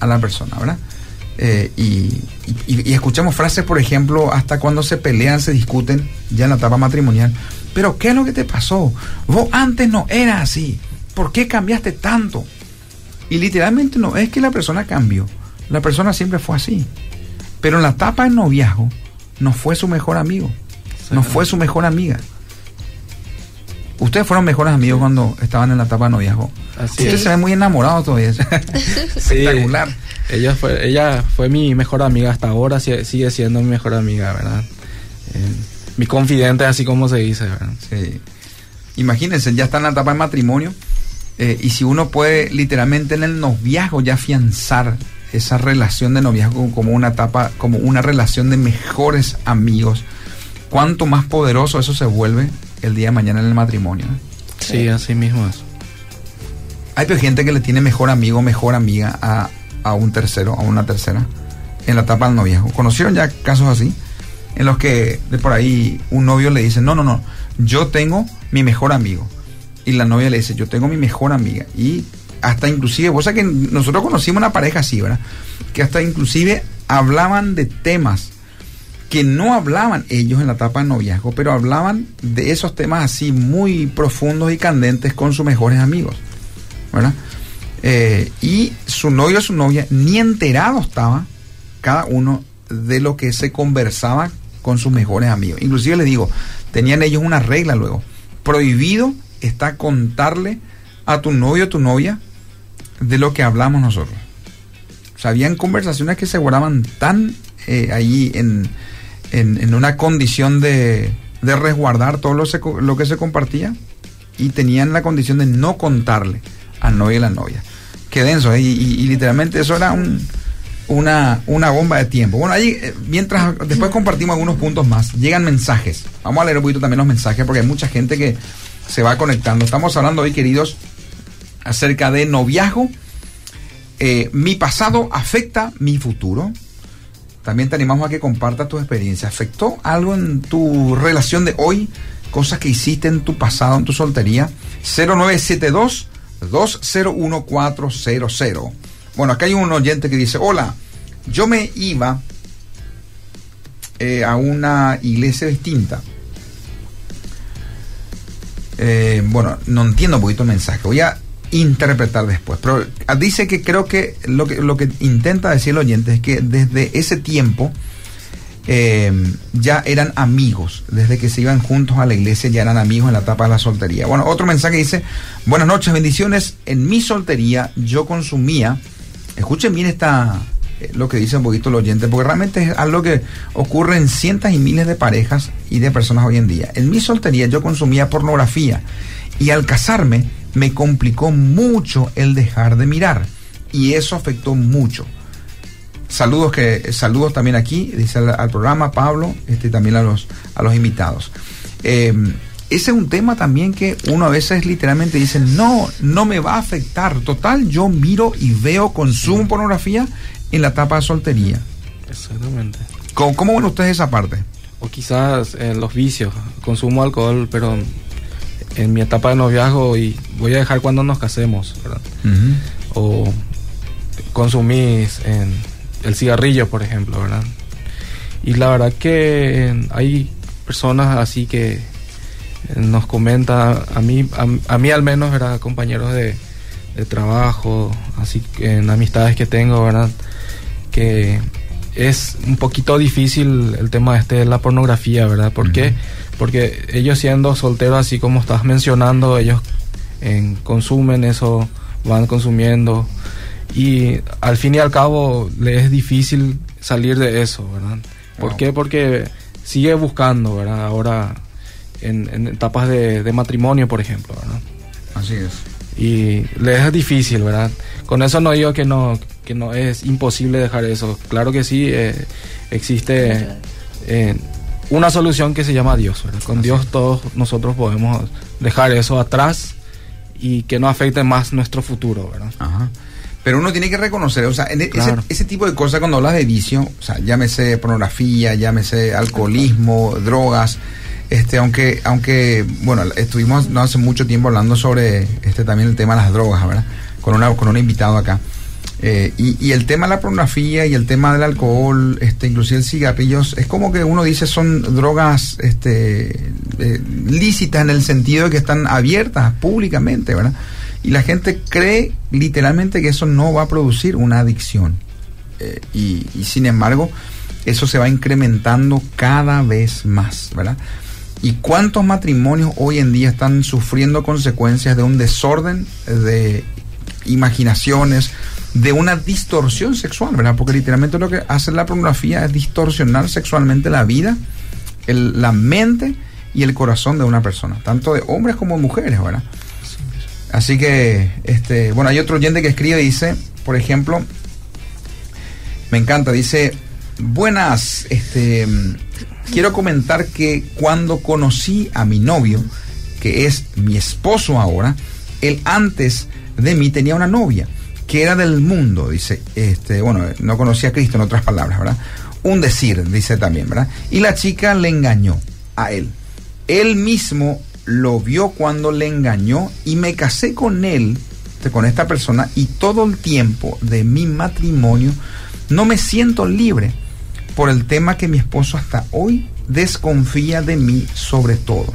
a la persona, ¿verdad? Eh, y, y- y escuchamos frases, por ejemplo, hasta cuando se pelean, se discuten, ya en la etapa matrimonial. Pero ¿qué es lo que te pasó? Vos antes no eras así. ¿Por qué cambiaste tanto? Y literalmente no es que la persona cambió. La persona siempre fue así. Pero en la etapa del noviazgo no fue su mejor amigo. No fue su mejor amiga. Ustedes fueron mejores amigos cuando estaban en la etapa de noviazgo. Así Ustedes es. se ven muy enamorados todavía. Espectacular. Ella fue, ella fue mi mejor amiga hasta ahora, sigue siendo mi mejor amiga, ¿verdad? Eh, mi confidente, así como se dice, ¿verdad? Sí. Imagínense, ya está en la etapa de matrimonio. Eh, y si uno puede literalmente en el noviazgo ya afianzar esa relación de noviazgo como una etapa, como una relación de mejores amigos, cuánto más poderoso eso se vuelve el día de mañana en el matrimonio. ¿eh? Sí, así mismo es. Hay gente que le tiene mejor amigo, mejor amiga a, a un tercero, a una tercera, en la etapa del noviazgo. ¿Conocieron ya casos así? En los que de por ahí un novio le dice, no, no, no, yo tengo mi mejor amigo. Y la novia le dice, yo tengo mi mejor amiga. Y hasta inclusive, vos sabés que nosotros conocimos una pareja así, ¿verdad? Que hasta inclusive hablaban de temas que no hablaban ellos en la etapa de noviazgo, pero hablaban de esos temas así muy profundos y candentes con sus mejores amigos. ¿verdad? Eh, y su novio o su novia ni enterado estaba cada uno de lo que se conversaba con sus mejores amigos. Inclusive les digo, tenían ellos una regla luego. Prohibido está contarle a tu novio o tu novia de lo que hablamos nosotros. O sea, habían conversaciones que se guardaban tan eh, ahí en, en, una condición de, de resguardar todo lo, lo que se compartía y tenían la condición de no contarle al novio y a la novia. Qué denso, ¿eh? y literalmente eso era un, una, una bomba de tiempo. Bueno, ahí, eh, mientras después compartimos algunos puntos más, llegan mensajes. Vamos a leer un poquito también los mensajes porque hay mucha gente que se va conectando. Estamos hablando hoy, queridos, acerca de noviazgo. Eh, mi pasado afecta mi futuro. También te animamos a que compartas tu experiencia. ¿Afectó algo en tu relación de hoy? Cosas que hiciste en tu pasado, en tu soltería. 0972 201400. Bueno, acá hay un oyente que dice, hola, yo me iba eh, a una iglesia distinta. Eh, bueno, no entiendo un poquito el mensaje. Voy a interpretar después. Pero ah, dice que creo que lo que, lo que intenta decir el oyente es que desde ese tiempo eh, ya eran amigos, desde que se iban juntos a la iglesia ya eran amigos en la etapa de la soltería. Bueno, otro mensaje dice, buenas noches, bendiciones, en mi soltería yo consumía, escuchen bien esta, lo que dice un poquito el oyente, porque realmente es algo que ocurre en cientos y miles de parejas y de personas hoy en día. En mi soltería yo consumía pornografía y al casarme me complicó mucho el dejar de mirar y eso afectó mucho. Saludos que saludos también aquí, dice al, programa Pablo, este también a los a los invitados. Em, ese es un tema también que uno a veces literalmente dice, no, no me va a afectar. Total, yo miro y veo, consumo pornografía en la etapa de soltería. Exactamente. ¿Cómo, cómo ven ustedes esa parte? O quizás en los vicios, consumo alcohol, pero en mi etapa de noviazgo y voy a dejar cuando nos casemos, ¿verdad? O consumís en el cigarrillo, por ejemplo, ¿verdad? Y la verdad que hay personas así que nos comentan, a mí, a, mí al menos, ¿verdad? Compañeros de, trabajo, así que en amistades que tengo, ¿verdad? Que es un poquito difícil el tema este de la pornografía, ¿verdad? ¿Por qué? Porque ellos siendo solteros, así como estás mencionando, ellos en, consumen eso, van consumiendo y al fin y al cabo le es difícil salir de eso, ¿verdad? ¿Por qué? Porque sigue buscando, ¿verdad? Ahora en, etapas de, matrimonio, por ejemplo, ¿verdad? Así es. Y le es difícil, ¿verdad? Con eso no digo que no, que no es imposible dejar eso. Claro que sí, eh, existe eh, una solución que se llama Dios, ¿verdad? Con Dios todos nosotros podemos dejar eso atrás y que no afecte más nuestro futuro, ¿verdad? Ajá. Pero uno tiene que reconocer, o sea, e, ese, tipo de cosas cuando hablas de vicio, o sea, llámese pornografía, llámese alcoholismo, drogas, este, aunque, aunque, bueno, estuvimos no hace mucho tiempo hablando sobre este también el tema de las drogas, ¿verdad? Con una, con un invitado acá. Eh, y, el tema de la pornografía y el tema del alcohol, este, inclusive el cigarrillos, es como que uno dice son drogas este, eh, lícitas en el sentido de que están abiertas públicamente, ¿verdad? Y la gente cree literalmente que eso no va a producir una adicción. Eh, y, sin embargo, eso se va incrementando cada vez más, ¿verdad? ¿Y cuántos matrimonios hoy en día están sufriendo consecuencias de un desorden de imaginaciones, de una distorsión sexual, ¿verdad? Porque literalmente lo que hace la pornografía es distorsionar sexualmente la vida, la mente y el corazón de una persona, tanto de hombres como de mujeres, ¿verdad? Así que, este, bueno, hay otro oyente que escribe y dice, por ejemplo, me encanta, dice, buenas, este, quiero comentar que cuando conocí a mi novio, que es mi esposo ahora, él antes de mí tenía una novia que era del mundo, dice, este, bueno, no conocía a Cristo en otras palabras, ¿verdad? Un decir, dice también, ¿verdad? Y la chica le engañó a él. Él mismo lo vio cuando le engañó y me casé con él, con esta persona, y todo el tiempo de mi matrimonio no me siento libre por el tema que mi esposo hasta hoy desconfía de mí sobre todo.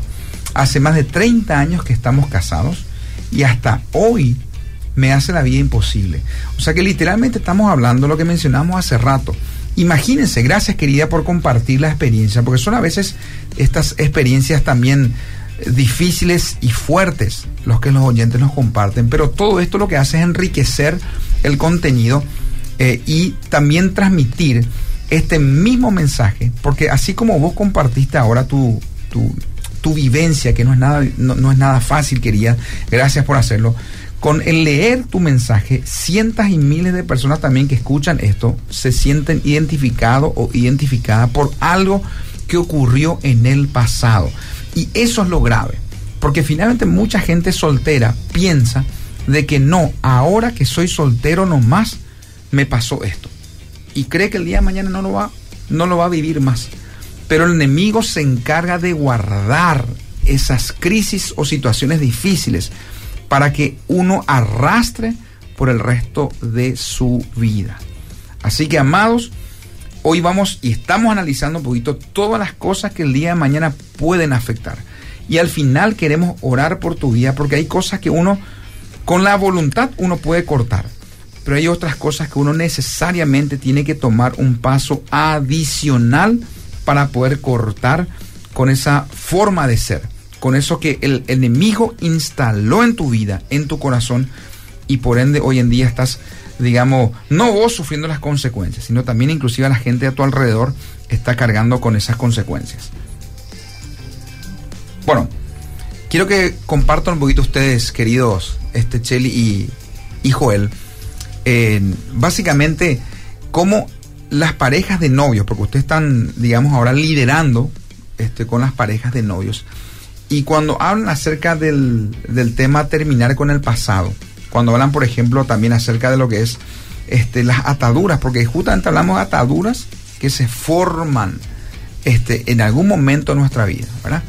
Hace más de 30 años que estamos casados y hasta hoy me hace la vida imposible. O sea que literalmente estamos hablando lo que mencionamos hace rato. Imagínense, gracias querida por compartir la experiencia, porque son a veces estas experiencias también difíciles y fuertes los que los oyentes nos comparten, pero todo esto lo que hace es enriquecer el contenido eh, y también transmitir este mismo mensaje, porque así como vos compartiste ahora tu, tu, vivencia, que no es nada, no, es nada fácil, quería, gracias por hacerlo. Con el leer tu mensaje, cientos y miles de personas también que escuchan esto se sienten identificados o identificadas por algo que ocurrió en el pasado. Y eso es lo grave. Porque finalmente mucha gente soltera piensa de que no, ahora que soy soltero nomás, me pasó esto. Y cree que el día de mañana no lo va, no lo va a vivir más. Pero el enemigo se encarga de guardar esas crisis o situaciones difíciles para que uno arrastre por el resto de su vida. Así que, amados, hoy vamos y estamos analizando un poquito todas las cosas que el día de mañana pueden afectar. Y al final queremos orar por tu vida porque hay cosas que uno Con la voluntad uno puede cortar, pero hay otras cosas que uno necesariamente tiene que tomar un paso adicional para poder cortar con esa forma de ser, con eso que el enemigo instaló en tu vida, en tu corazón, y por ende hoy en día estás, digamos, no vos sufriendo las consecuencias, sino también inclusive la gente a tu alrededor está cargando con esas consecuencias. Bueno, quiero que compartan un poquito ustedes, queridos este Cheli y, y Joel, básicamente cómo las parejas de novios, porque ustedes están, digamos, ahora liderando este, con las parejas de novios, y cuando hablan acerca del, del tema terminar con el pasado, cuando hablan, por ejemplo, también acerca de lo que es este, las ataduras, porque justamente hablamos de ataduras que se forman este, en algún momento de nuestra vida, ¿verdad?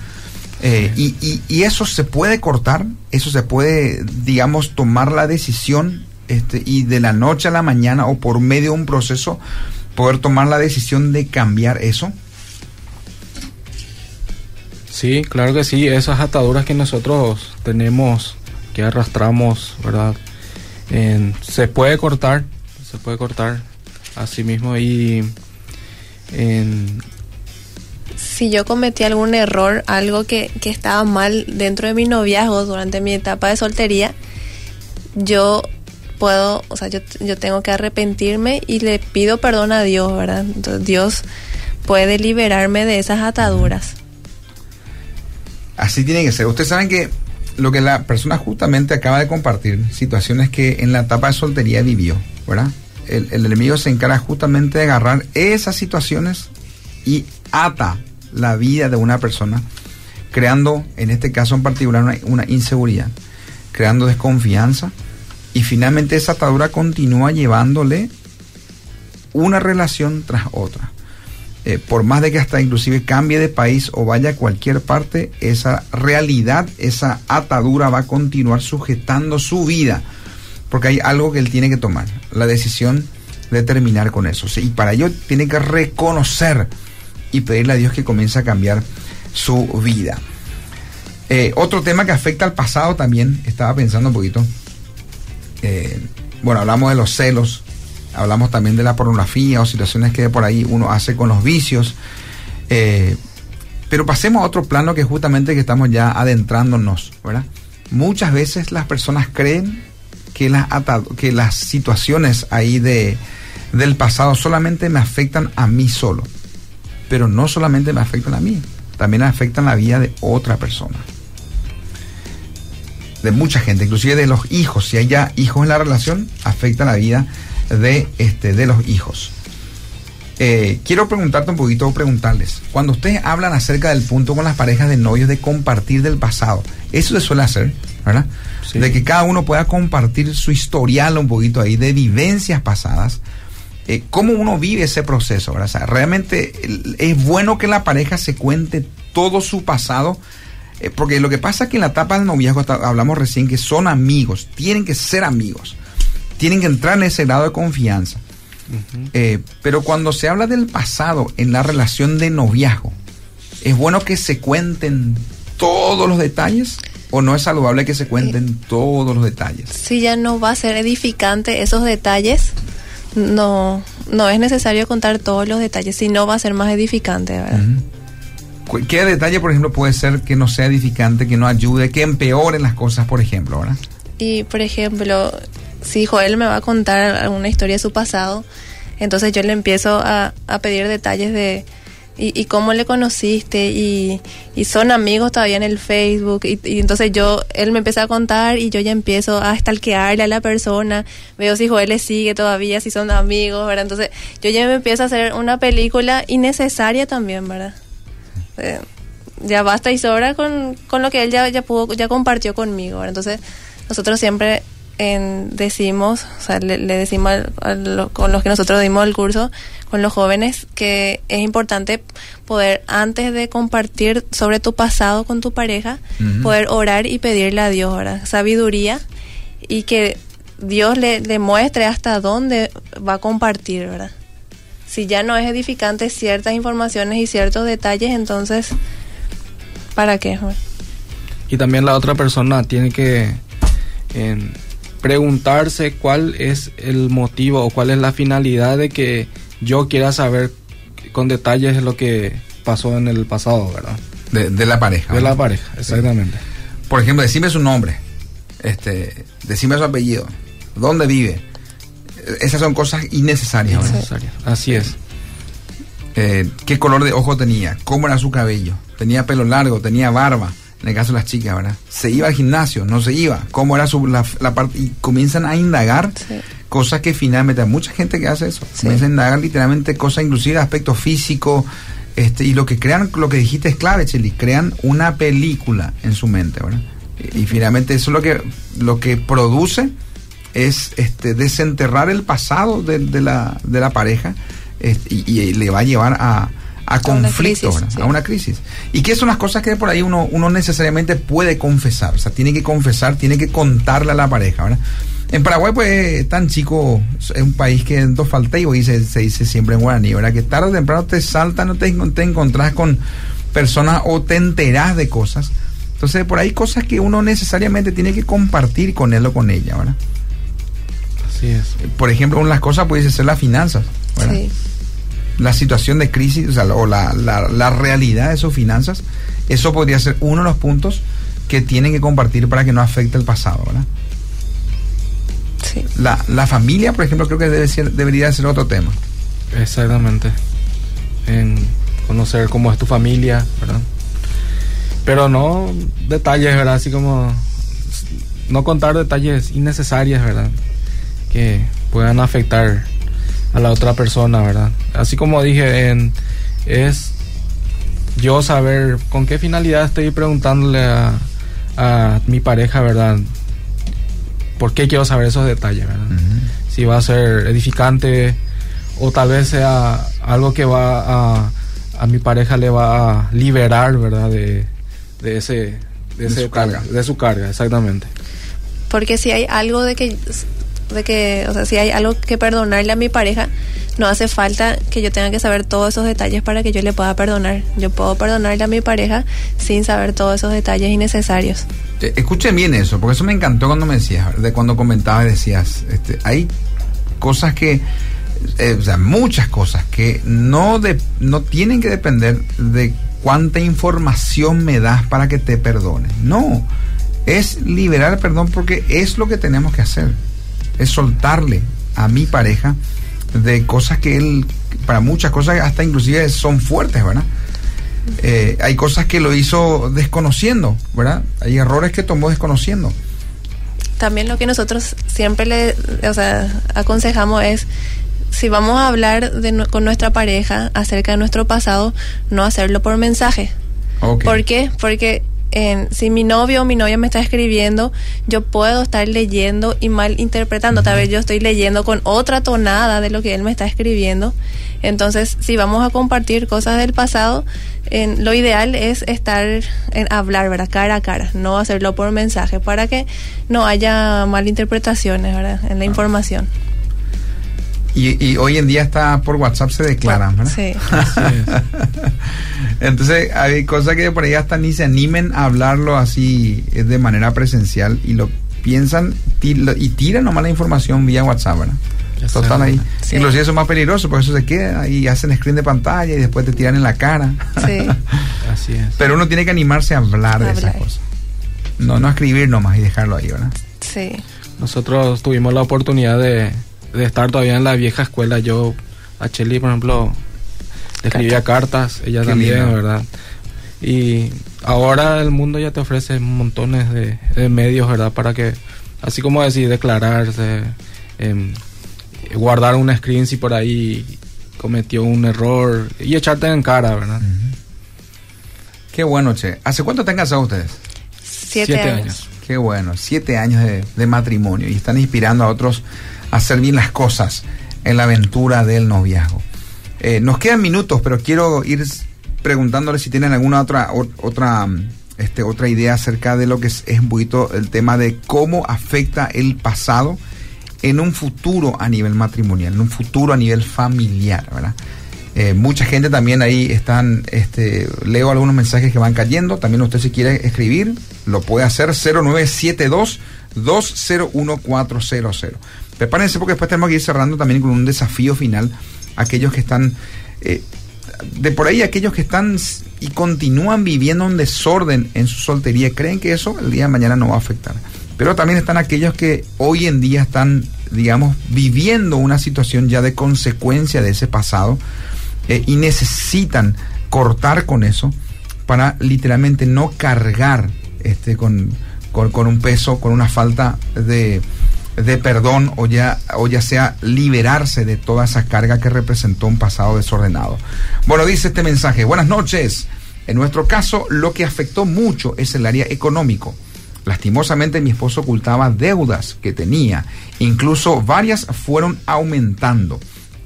Eh, y, y, eso se puede cortar, eso se puede, digamos, tomar la decisión este, y de la noche a la mañana o por medio de un proceso poder tomar la decisión de cambiar eso. Sí, claro que sí, esas ataduras que nosotros tenemos que arrastramos, ¿verdad? se puede cortar, se puede cortar así mismo y en, si yo cometí algún error, algo que, que estaba mal dentro de mi noviazgo durante mi etapa de soltería, yo puedo, o sea, yo, yo tengo que arrepentirme y le pido perdón a Dios, ¿verdad? Entonces, Dios puede liberarme de esas ataduras. Así tiene que ser. Ustedes saben que lo que la persona justamente acaba de compartir, situaciones que en la etapa de soltería vivió, ¿verdad? El, enemigo se encarga justamente de agarrar esas situaciones y ata la vida de una persona, creando, en este caso en particular, una, una inseguridad, creando desconfianza y finalmente esa atadura continúa llevándole una relación tras otra. Eh, por más de que hasta inclusive cambie de país o vaya a cualquier parte, esa realidad, esa atadura va a continuar sujetando su vida, porque hay algo que él tiene que tomar, la decisión de terminar con eso. Y para ello tiene que reconocer y pedirle a Dios que comience a cambiar su vida. Eh, otro tema que afecta al pasado también, estaba pensando un poquito. Eh, bueno, hablamos de los celos, hablamos también de la pornografía o situaciones que por ahí uno hace con los vicios. Eh, pero pasemos a otro plano que justamente que estamos ya adentrándonos, ¿verdad? Muchas veces las personas creen que las, que las situaciones ahí de, del pasado solamente me afectan a mí solo. Pero no solamente me afectan a mí, también afectan la vida de otra persona. De mucha gente, inclusive de los hijos. Si hay ya hijos en la relación, afecta la vida de, este, de los hijos. Eh, quiero preguntarte un poquito o preguntarles, cuando ustedes hablan acerca del punto con las parejas de novios de compartir del pasado, eso se suele hacer, ¿verdad? De que cada uno pueda compartir su historial un poquito ahí de vivencias pasadas. Eh, ¿Cómo uno vive ese proceso? ¿verdad? realmente es bueno que la pareja se cuente todo su pasado, eh, porque lo que pasa es que en la etapa del noviazgo, hablamos recién que son amigos, tienen que ser amigos tienen que entrar en ese grado de confianza. Eh, pero cuando se habla del pasado en la relación de noviazgo, ¿es bueno que se cuenten todos los detalles? ¿O no es saludable que se cuenten todos los detalles? Si ya no va a ser edificante esos detalles, no, no es necesario contar todos los detalles, si no va a ser más edificante, ¿verdad? ¿Qué detalle, por ejemplo, puede ser que no sea edificante, que no ayude, que empeore las cosas, por ejemplo, ¿verdad? Y, por ejemplo, si Joel me va a contar alguna historia de su pasado, entonces yo le empiezo a, pedir detalles de y, cómo le conociste y, son amigos todavía en el Facebook y, entonces yo, él me empieza a contar y yo ya empiezo a stalkearle a la persona, veo si Joel le sigue todavía, si son amigos, ¿verdad? Entonces yo ya me empiezo a hacer una película innecesaria también, ¿verdad? Eh, ya basta y sobra con, con lo que él ya, ya pudo, ya compartió conmigo, ¿verdad? Entonces nosotros siempre decimos, o sea, le, decimos con los que nosotros dimos el curso, con los jóvenes, que es importante poder, antes de compartir sobre tu pasado con tu pareja, poder orar y pedirle a Dios sabiduría y que Dios le, le muestre hasta dónde va a compartir, ¿verdad? Si ya no es edificante ciertas informaciones y ciertos detalles, entonces, ¿para qué? Y también la otra persona tiene que en preguntarse cuál es el motivo o cuál es la finalidad de que yo quiera saber con detalles lo que pasó en el pasado, ¿verdad? De, la pareja. De la pareja, exactamente. Por ejemplo, decime su nombre, este, decime su apellido, dónde vive. Esas son cosas innecesarias. Innecesarias, así es. Eh, qué color de ojo tenía, cómo era su cabello, tenía pelo largo, tenía barba, en el caso de las chicas, ¿verdad? Se iba al gimnasio, no se iba, cómo era su, la, parte, y comienzan a indagar cosas que finalmente, hay mucha gente que hace eso, comienzan a indagar literalmente cosas, inclusive aspecto físico, este, y lo que crean, lo que dijiste es clave, Cheli, crean una película en su mente, ¿verdad? Y, finalmente eso es lo que, lo que produce es este, desenterrar el pasado de, la, de la pareja este, y, le va a llevar a, a conflictos, a una crisis. ¿Y qué son las cosas que por ahí uno, uno necesariamente puede confesar? O sea, tiene que confesar, tiene que contarle a la pareja, ¿verdad? En Paraguay, pues, tan chico, es un país que no falta y se, se dice siempre en guaraní, ¿verdad? Que tarde o temprano te saltan, no te, te encontrás con personas o te enterás de cosas. Entonces, por ahí cosas que uno necesariamente tiene que compartir con él o con ella, ¿verdad? Así es. Por ejemplo, una de las cosas puede ser las finanzas, ¿verdad? Sí la situación de crisis o, sea, la, la, realidad de sus finanzas, eso podría ser uno de los puntos que tienen que compartir para que no afecte el pasado, ¿verdad? Sí. La, la familia, por ejemplo, creo que debe ser, debería ser otro tema. Exactamente. En conocer cómo es tu familia, ¿verdad? Pero no detalles, ¿verdad? Así como no contar detalles innecesarios, ¿verdad? Que puedan afectar a la otra persona, ¿verdad? Así como dije, en, es yo saber con qué finalidad estoy preguntándole a, a mi pareja, ¿verdad? ¿Por qué quiero saber esos detalles, ¿verdad? Si va a ser edificante o tal vez sea algo que va a, a mi pareja le va a liberar, ¿verdad? De, de ese, de, ese su carga. De su carga, exactamente. Porque si hay algo de que de que, o sea, si hay algo que perdonarle a mi pareja, no hace falta que yo tenga que saber todos esos detalles para que yo le pueda perdonar. Yo puedo perdonarle a mi pareja sin saber todos esos detalles innecesarios. Escuchen bien eso, porque eso me encantó cuando me decías, de cuando comentabas decías, este, hay cosas que, eh, o sea, muchas cosas que no, de, no tienen que depender de cuánta información me das para que te perdone. No, es liberar el perdón porque es lo que tenemos que hacer es soltarle a mi pareja de cosas que él, para muchas cosas hasta inclusive son fuertes, ¿verdad? Eh, hay cosas que lo hizo desconociendo, ¿verdad? Hay errores que tomó desconociendo. También lo que nosotros siempre le o sea, aconsejamos es, si vamos a hablar de, con nuestra pareja acerca de nuestro pasado, no hacerlo por mensaje. ¿Por qué? Porque si mi novio o mi novia me está escribiendo, yo puedo estar leyendo y mal interpretando. Tal vez yo estoy leyendo con otra tonada de lo que él me está escribiendo. Entonces, si vamos a compartir cosas del pasado, en, lo ideal es estar en hablar, ¿verdad? Cara a cara, no hacerlo por mensaje, para que no haya malinterpretaciones, ¿verdad? En la ah. información. Y, hoy en día está por WhatsApp se declaran, ¿verdad? Sí. Entonces hay cosas que por ahí hasta ni se animen a hablarlo así de manera presencial y lo piensan y tiran nomás la información vía WhatsApp, ¿verdad? Total ahí. Inclusive eso es más peligroso, porque eso se queda y hacen screen de pantalla y después te tiran en la cara. Sí. así es. Pero uno tiene que animarse a hablar, de esas cosas. No, no escribir nomás y dejarlo ahí, ¿verdad? Sí. Nosotros tuvimos la oportunidad de de estar todavía en la vieja escuela, yo a Cheli, por ejemplo, le escribía cartas, ella también, ¿verdad? Y ahora el mundo ya te ofrece montones de, medios, ¿verdad? Para que, así como decir, declararse, em, guardar un screen si por ahí cometió un error y echarte en cara, ¿verdad? Qué bueno, Che. ¿Hace cuánto están casados ustedes? Siete, años. Qué bueno, siete años de, de matrimonio y están inspirando a otros hacer bien las cosas en la aventura del noviazgo. Eh, nos quedan minutos, pero quiero ir preguntándole si tienen alguna otra otra este, otra idea acerca de lo que es, es un poquito el tema de cómo afecta el pasado en un futuro a nivel matrimonial, en un futuro a nivel familiar, ¿verdad? Eh, mucha gente también ahí están, este, leo algunos mensajes que van cayendo, también usted si quiere escribir, lo puede hacer 0972 201400. Prepárense porque después tenemos que ir cerrando también con un desafío final. Aquellos que están, eh, de por ahí, aquellos que están y continúan viviendo un desorden en su soltería, creen que eso el día de mañana no va a afectar. Pero también están aquellos que hoy en día están, digamos, viviendo una situación ya de consecuencia de ese pasado eh, y necesitan cortar con eso para literalmente no cargar este, con, con, un peso, con una falta de, de perdón o ya, o ya sea liberarse de toda esa carga que representó un pasado desordenado. Bueno, dice este mensaje, buenas noches. En nuestro caso, lo que afectó mucho es el área económico. Lastimosamente mi esposo ocultaba deudas que tenía, incluso varias fueron aumentando.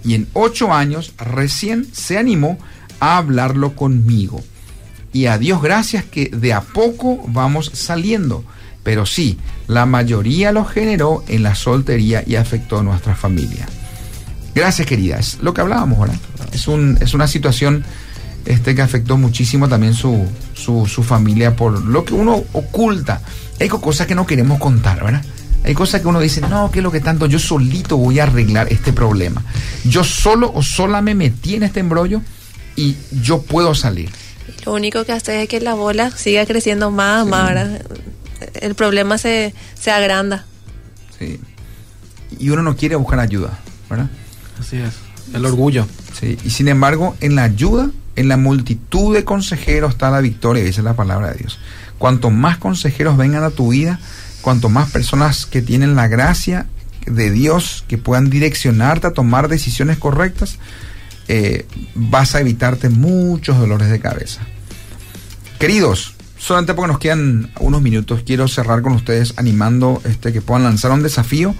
Y en ocho años recién se animó a hablarlo conmigo. Y a Dios gracias que de a poco vamos saliendo. Pero sí, la mayoría lo generó en la soltería y afectó a nuestra familia. Gracias, querida. Es lo que hablábamos ahora. Es, un, es una situación este, que afectó muchísimo también su, su, su familia por lo que uno oculta. Hay cosas que no queremos contar, ¿verdad? Hay cosas que uno dice, no, ¿qué es lo que tanto? Yo solito voy a arreglar este problema. Yo solo o sola me metí en este embrollo y yo puedo salir. Lo único que hace es que la bola siga creciendo más, más, ¿verdad? El problema se, se agranda. Sí. Y uno no quiere buscar ayuda, ¿verdad? Así es. El orgullo. Sí. Y sin embargo, en la ayuda, en la multitud de consejeros está la victoria, esa es la palabra de Dios. Cuanto más consejeros vengan a tu vida, cuanto más personas que tienen la gracia de Dios, que puedan direccionarte a tomar decisiones correctas, eh, vas a evitarte muchos dolores de cabeza. Queridos, solamente porque nos quedan unos minutos, quiero cerrar con ustedes animando este, que puedan lanzar un desafío,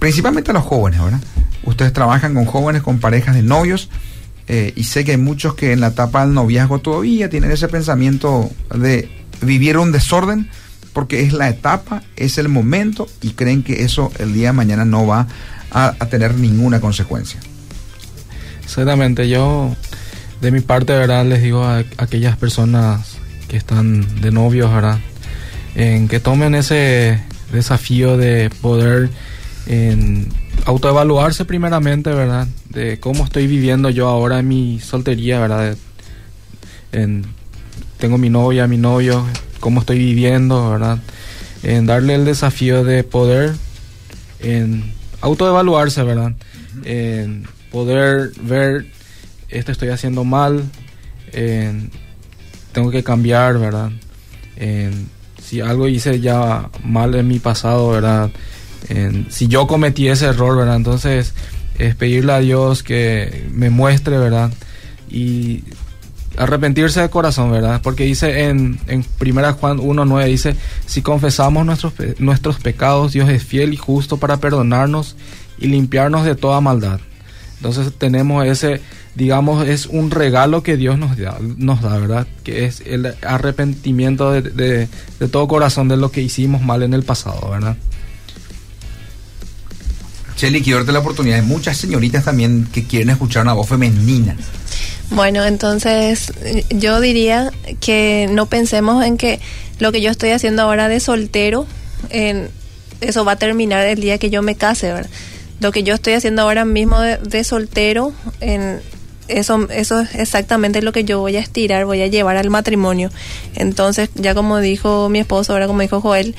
principalmente a los jóvenes, ¿verdad? Ustedes trabajan con jóvenes, con parejas de novios, eh, y sé que hay muchos que en la etapa del noviazgo todavía tienen ese pensamiento de vivir un desorden, porque es la etapa, es el momento, y creen que eso el día de mañana no va a, tener ninguna consecuencia. Exactamente, yo de mi parte, ¿verdad? Les digo a, aquellas personas que están de novios, ¿verdad? En que tomen ese desafío de poder en autoevaluarse primeramente, ¿verdad? De cómo estoy viviendo yo ahora en mi soltería, ¿verdad? En, tengo mi novia, mi novio, cómo estoy viviendo, ¿verdad? En darle el desafío de poder en autoevaluarse, ¿verdad? En poder ver esto estoy haciendo mal, tengo que cambiar, ¿verdad? si algo hice ya mal en mi pasado, ¿verdad? si yo cometí ese error, ¿verdad? Entonces es pedirle a Dios que me muestre, ¿verdad? Y arrepentirse de corazón, ¿verdad? Porque dice en, en 1 Juan 1.9, dice, si confesamos nuestros, nuestros pecados, Dios es fiel y justo para perdonarnos y limpiarnos de toda maldad. Entonces tenemos ese, digamos, es un regalo que Dios nos da, nos da ¿verdad? Que es el arrepentimiento de, de, todo corazón de lo que hicimos mal en el pasado, ¿verdad? Cheli, quiero darte la oportunidad. Hay muchas señoritas también que quieren escuchar una voz femenina. Bueno, entonces yo diría que no pensemos en que lo que yo estoy haciendo ahora de soltero, en, eso va a terminar el día que yo me case, ¿verdad? lo que yo estoy haciendo ahora mismo de, soltero, en eso, eso es exactamente lo que yo voy a estirar, voy a llevar al matrimonio. Entonces, ya como dijo mi esposo, ahora como dijo Joel,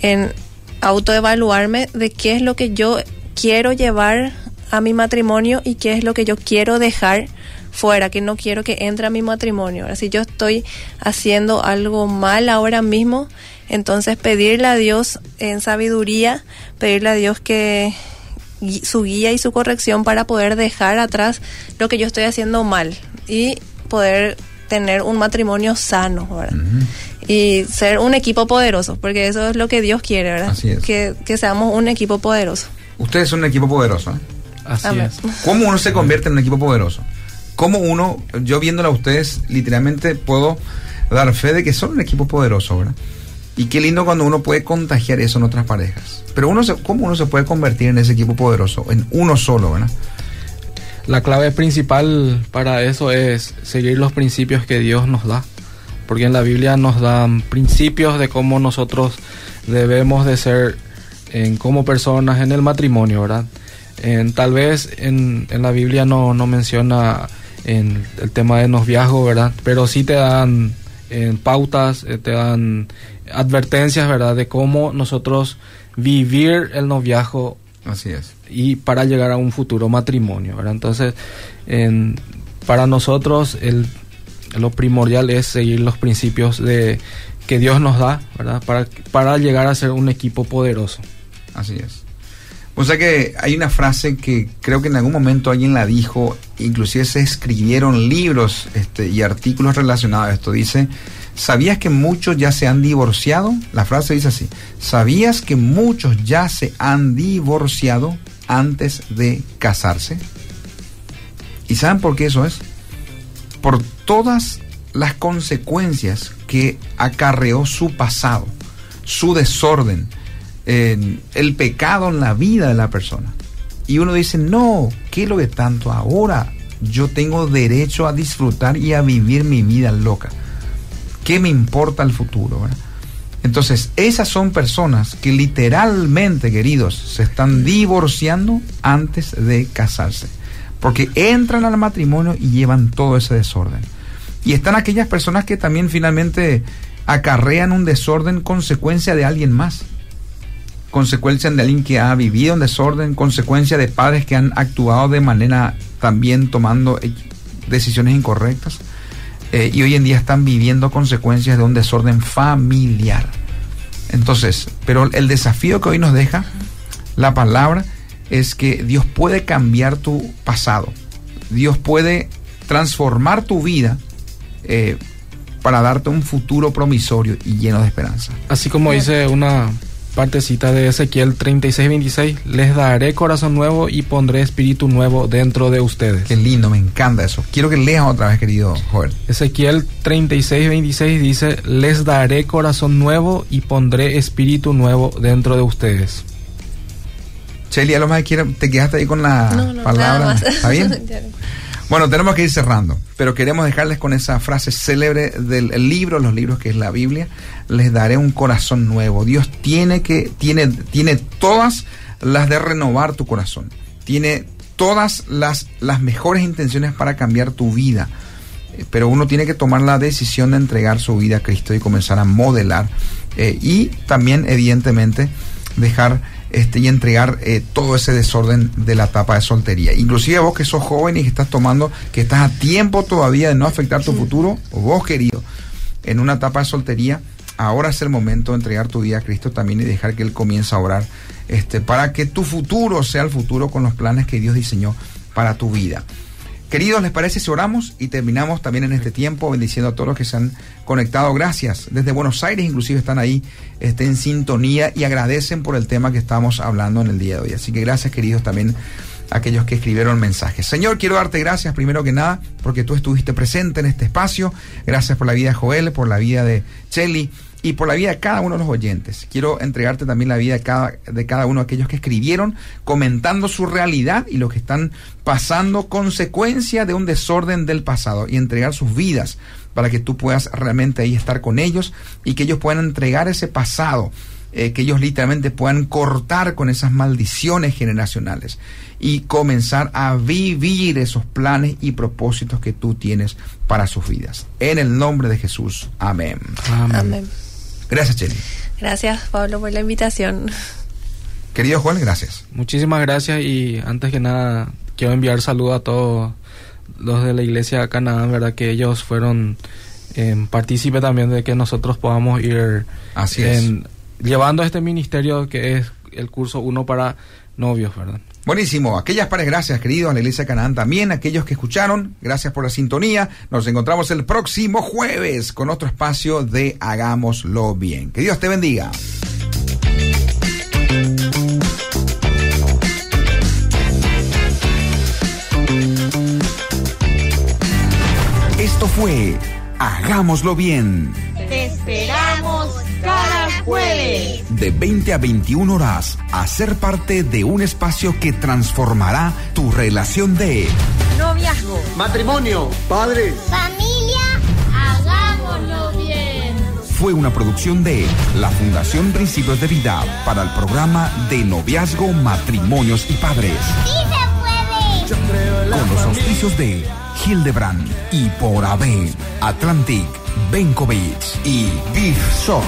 en autoevaluarme de qué es lo que yo quiero llevar a mi matrimonio y qué es lo que yo quiero dejar fuera, que no quiero que entre a mi matrimonio. Ahora, si yo estoy haciendo algo mal ahora mismo, entonces pedirle a Dios en sabiduría, pedirle a Dios que, su guía y su corrección para poder dejar atrás lo que yo estoy haciendo mal y poder tener un matrimonio sano, ¿verdad? Y ser un equipo poderoso, porque eso es lo que Dios quiere, ¿verdad? Que, que seamos un equipo poderoso. Ustedes son un equipo poderoso, ¿eh? Así es. ¿Cómo uno se convierte en un equipo poderoso? ¿Cómo uno, yo viéndolo a ustedes, literalmente puedo dar fe de que son un equipo poderoso, ¿verdad? Y qué lindo cuando uno puede contagiar eso en otras parejas. Pero uno se, ¿cómo uno se puede convertir en ese equipo poderoso? En uno solo, ¿verdad? La clave principal para eso es seguir los principios que Dios nos da. porque en la Biblia nos dan principios de cómo nosotros debemos de ser en, como personas en el matrimonio, ¿verdad? En, tal vez en, en, la Biblia no, no menciona en el tema de noviazgo, ¿verdad? Pero sí te dan en pautas, eh, te dan advertencias, ¿verdad? De cómo nosotros vivir el noviazgo. Así es. Y para llegar a un futuro matrimonio, ¿verdad? Entonces, en, para nosotros el, lo primordial es seguir los principios de que Dios nos da, ¿verdad? Para, para llegar a ser un equipo poderoso. Así es. O sea que hay una frase que creo que en algún momento alguien la dijo, inclusive se escribieron libros este, y artículos relacionados a esto. Dice, ¿sabías que muchos ya se han divorciado? La frase dice así, ¿sabías que muchos ya se han divorciado antes de casarse? ¿Y saben por qué eso es? Por todas las consecuencias que acarreó su pasado, su desorden, el pecado en la vida de la persona. Y uno dice, no, ¿qué lo que tanto? Ahora yo tengo derecho a disfrutar y a vivir mi vida loca. ¿Qué me importa el futuro? Entonces, esas son personas que literalmente, queridos, se están divorciando antes de casarse. Porque entran al matrimonio y llevan todo ese desorden. Y están aquellas personas que también finalmente acarrean un desorden consecuencia de alguien más consecuencia de alguien que ha vivido en desorden, consecuencia de padres que han actuado de manera también tomando decisiones incorrectas eh, y hoy en día están viviendo consecuencias de un desorden familiar. Entonces, pero el desafío que hoy nos deja la palabra es que Dios puede cambiar tu pasado, Dios puede transformar tu vida eh, para darte un futuro promisorio y lleno de esperanza. Así como dice una partecita de Ezequiel 36-26, les daré corazón nuevo y pondré espíritu nuevo dentro de ustedes. Qué lindo, me encanta eso. Quiero que leas otra vez, querido Joel. Ezequiel 36-26 dice, les daré corazón nuevo y pondré espíritu nuevo dentro de ustedes. Cheli, a lo más te quedaste ahí con la palabra. ¿Está bien? Bueno, tenemos que ir cerrando, pero queremos dejarles con esa frase célebre del libro, los libros que es la Biblia, les daré un corazón nuevo. Dios tiene que tiene tiene todas las de renovar tu corazón. Tiene todas las las mejores intenciones para cambiar tu vida. Eh, pero uno tiene que tomar la decisión de entregar su vida a Cristo y comenzar a modelar eh, y también evidentemente dejar este, y entregar eh, todo ese desorden de la etapa de soltería. Inclusive vos que sos joven y que estás tomando, que estás a tiempo todavía de no afectar tu futuro, o vos querido, en una etapa de soltería, ahora es el momento de entregar tu vida a Cristo también y dejar que Él comience a orar este, para que tu futuro sea el futuro con los planes que Dios diseñó para tu vida. Queridos, ¿les parece si oramos y terminamos también en este tiempo bendiciendo a todos los que se han conectado? Gracias. Desde Buenos Aires inclusive están ahí estén en sintonía y agradecen por el tema que estamos hablando en el día de hoy. Así que gracias queridos también aquellos que escribieron mensajes. Señor, quiero darte gracias primero que nada porque tú estuviste presente en este espacio. Gracias por la vida de Joel, por la vida de Chelly y por la vida de cada uno de los oyentes. Quiero entregarte también la vida de cada, de cada uno de aquellos que escribieron comentando su realidad y lo que están pasando consecuencia de un desorden del pasado y entregar sus vidas para que tú puedas realmente ahí estar con ellos y que ellos puedan entregar ese pasado, eh, que ellos literalmente puedan cortar con esas maldiciones generacionales y comenzar a vivir esos planes y propósitos que tú tienes para sus vidas. En el nombre de Jesús. Amén. Amén. Gracias, Jenny. Gracias, Pablo, por la invitación. Querido Juan, gracias. Muchísimas gracias y antes que nada quiero enviar saludos a todos los de la iglesia Canadá, ¿verdad? Que ellos fueron eh, partícipe también de que nosotros podamos ir Así llevando este ministerio que es el curso uno para novios, ¿verdad? Buenísimo. Aquellas pares, gracias, queridos, a la Iglesia Canaán también. Aquellos que escucharon, gracias por la sintonía. Nos encontramos el próximo jueves con otro espacio de Hagámoslo Bien. Que Dios te bendiga. Esto fue Hagámoslo Bien. Te jueves. De 20 a 21 horas, a ser parte de un espacio que transformará tu relación de noviazgo, matrimonio, padres, familia. Hagámoslo bien. fue una producción de la Fundación Principios de Vida para el programa de noviazgo, matrimonios y padres. ¡Sí se puede! Con los auspicios de Hildebrand y por AB, Atlantic, Benkovic y Beef Shop.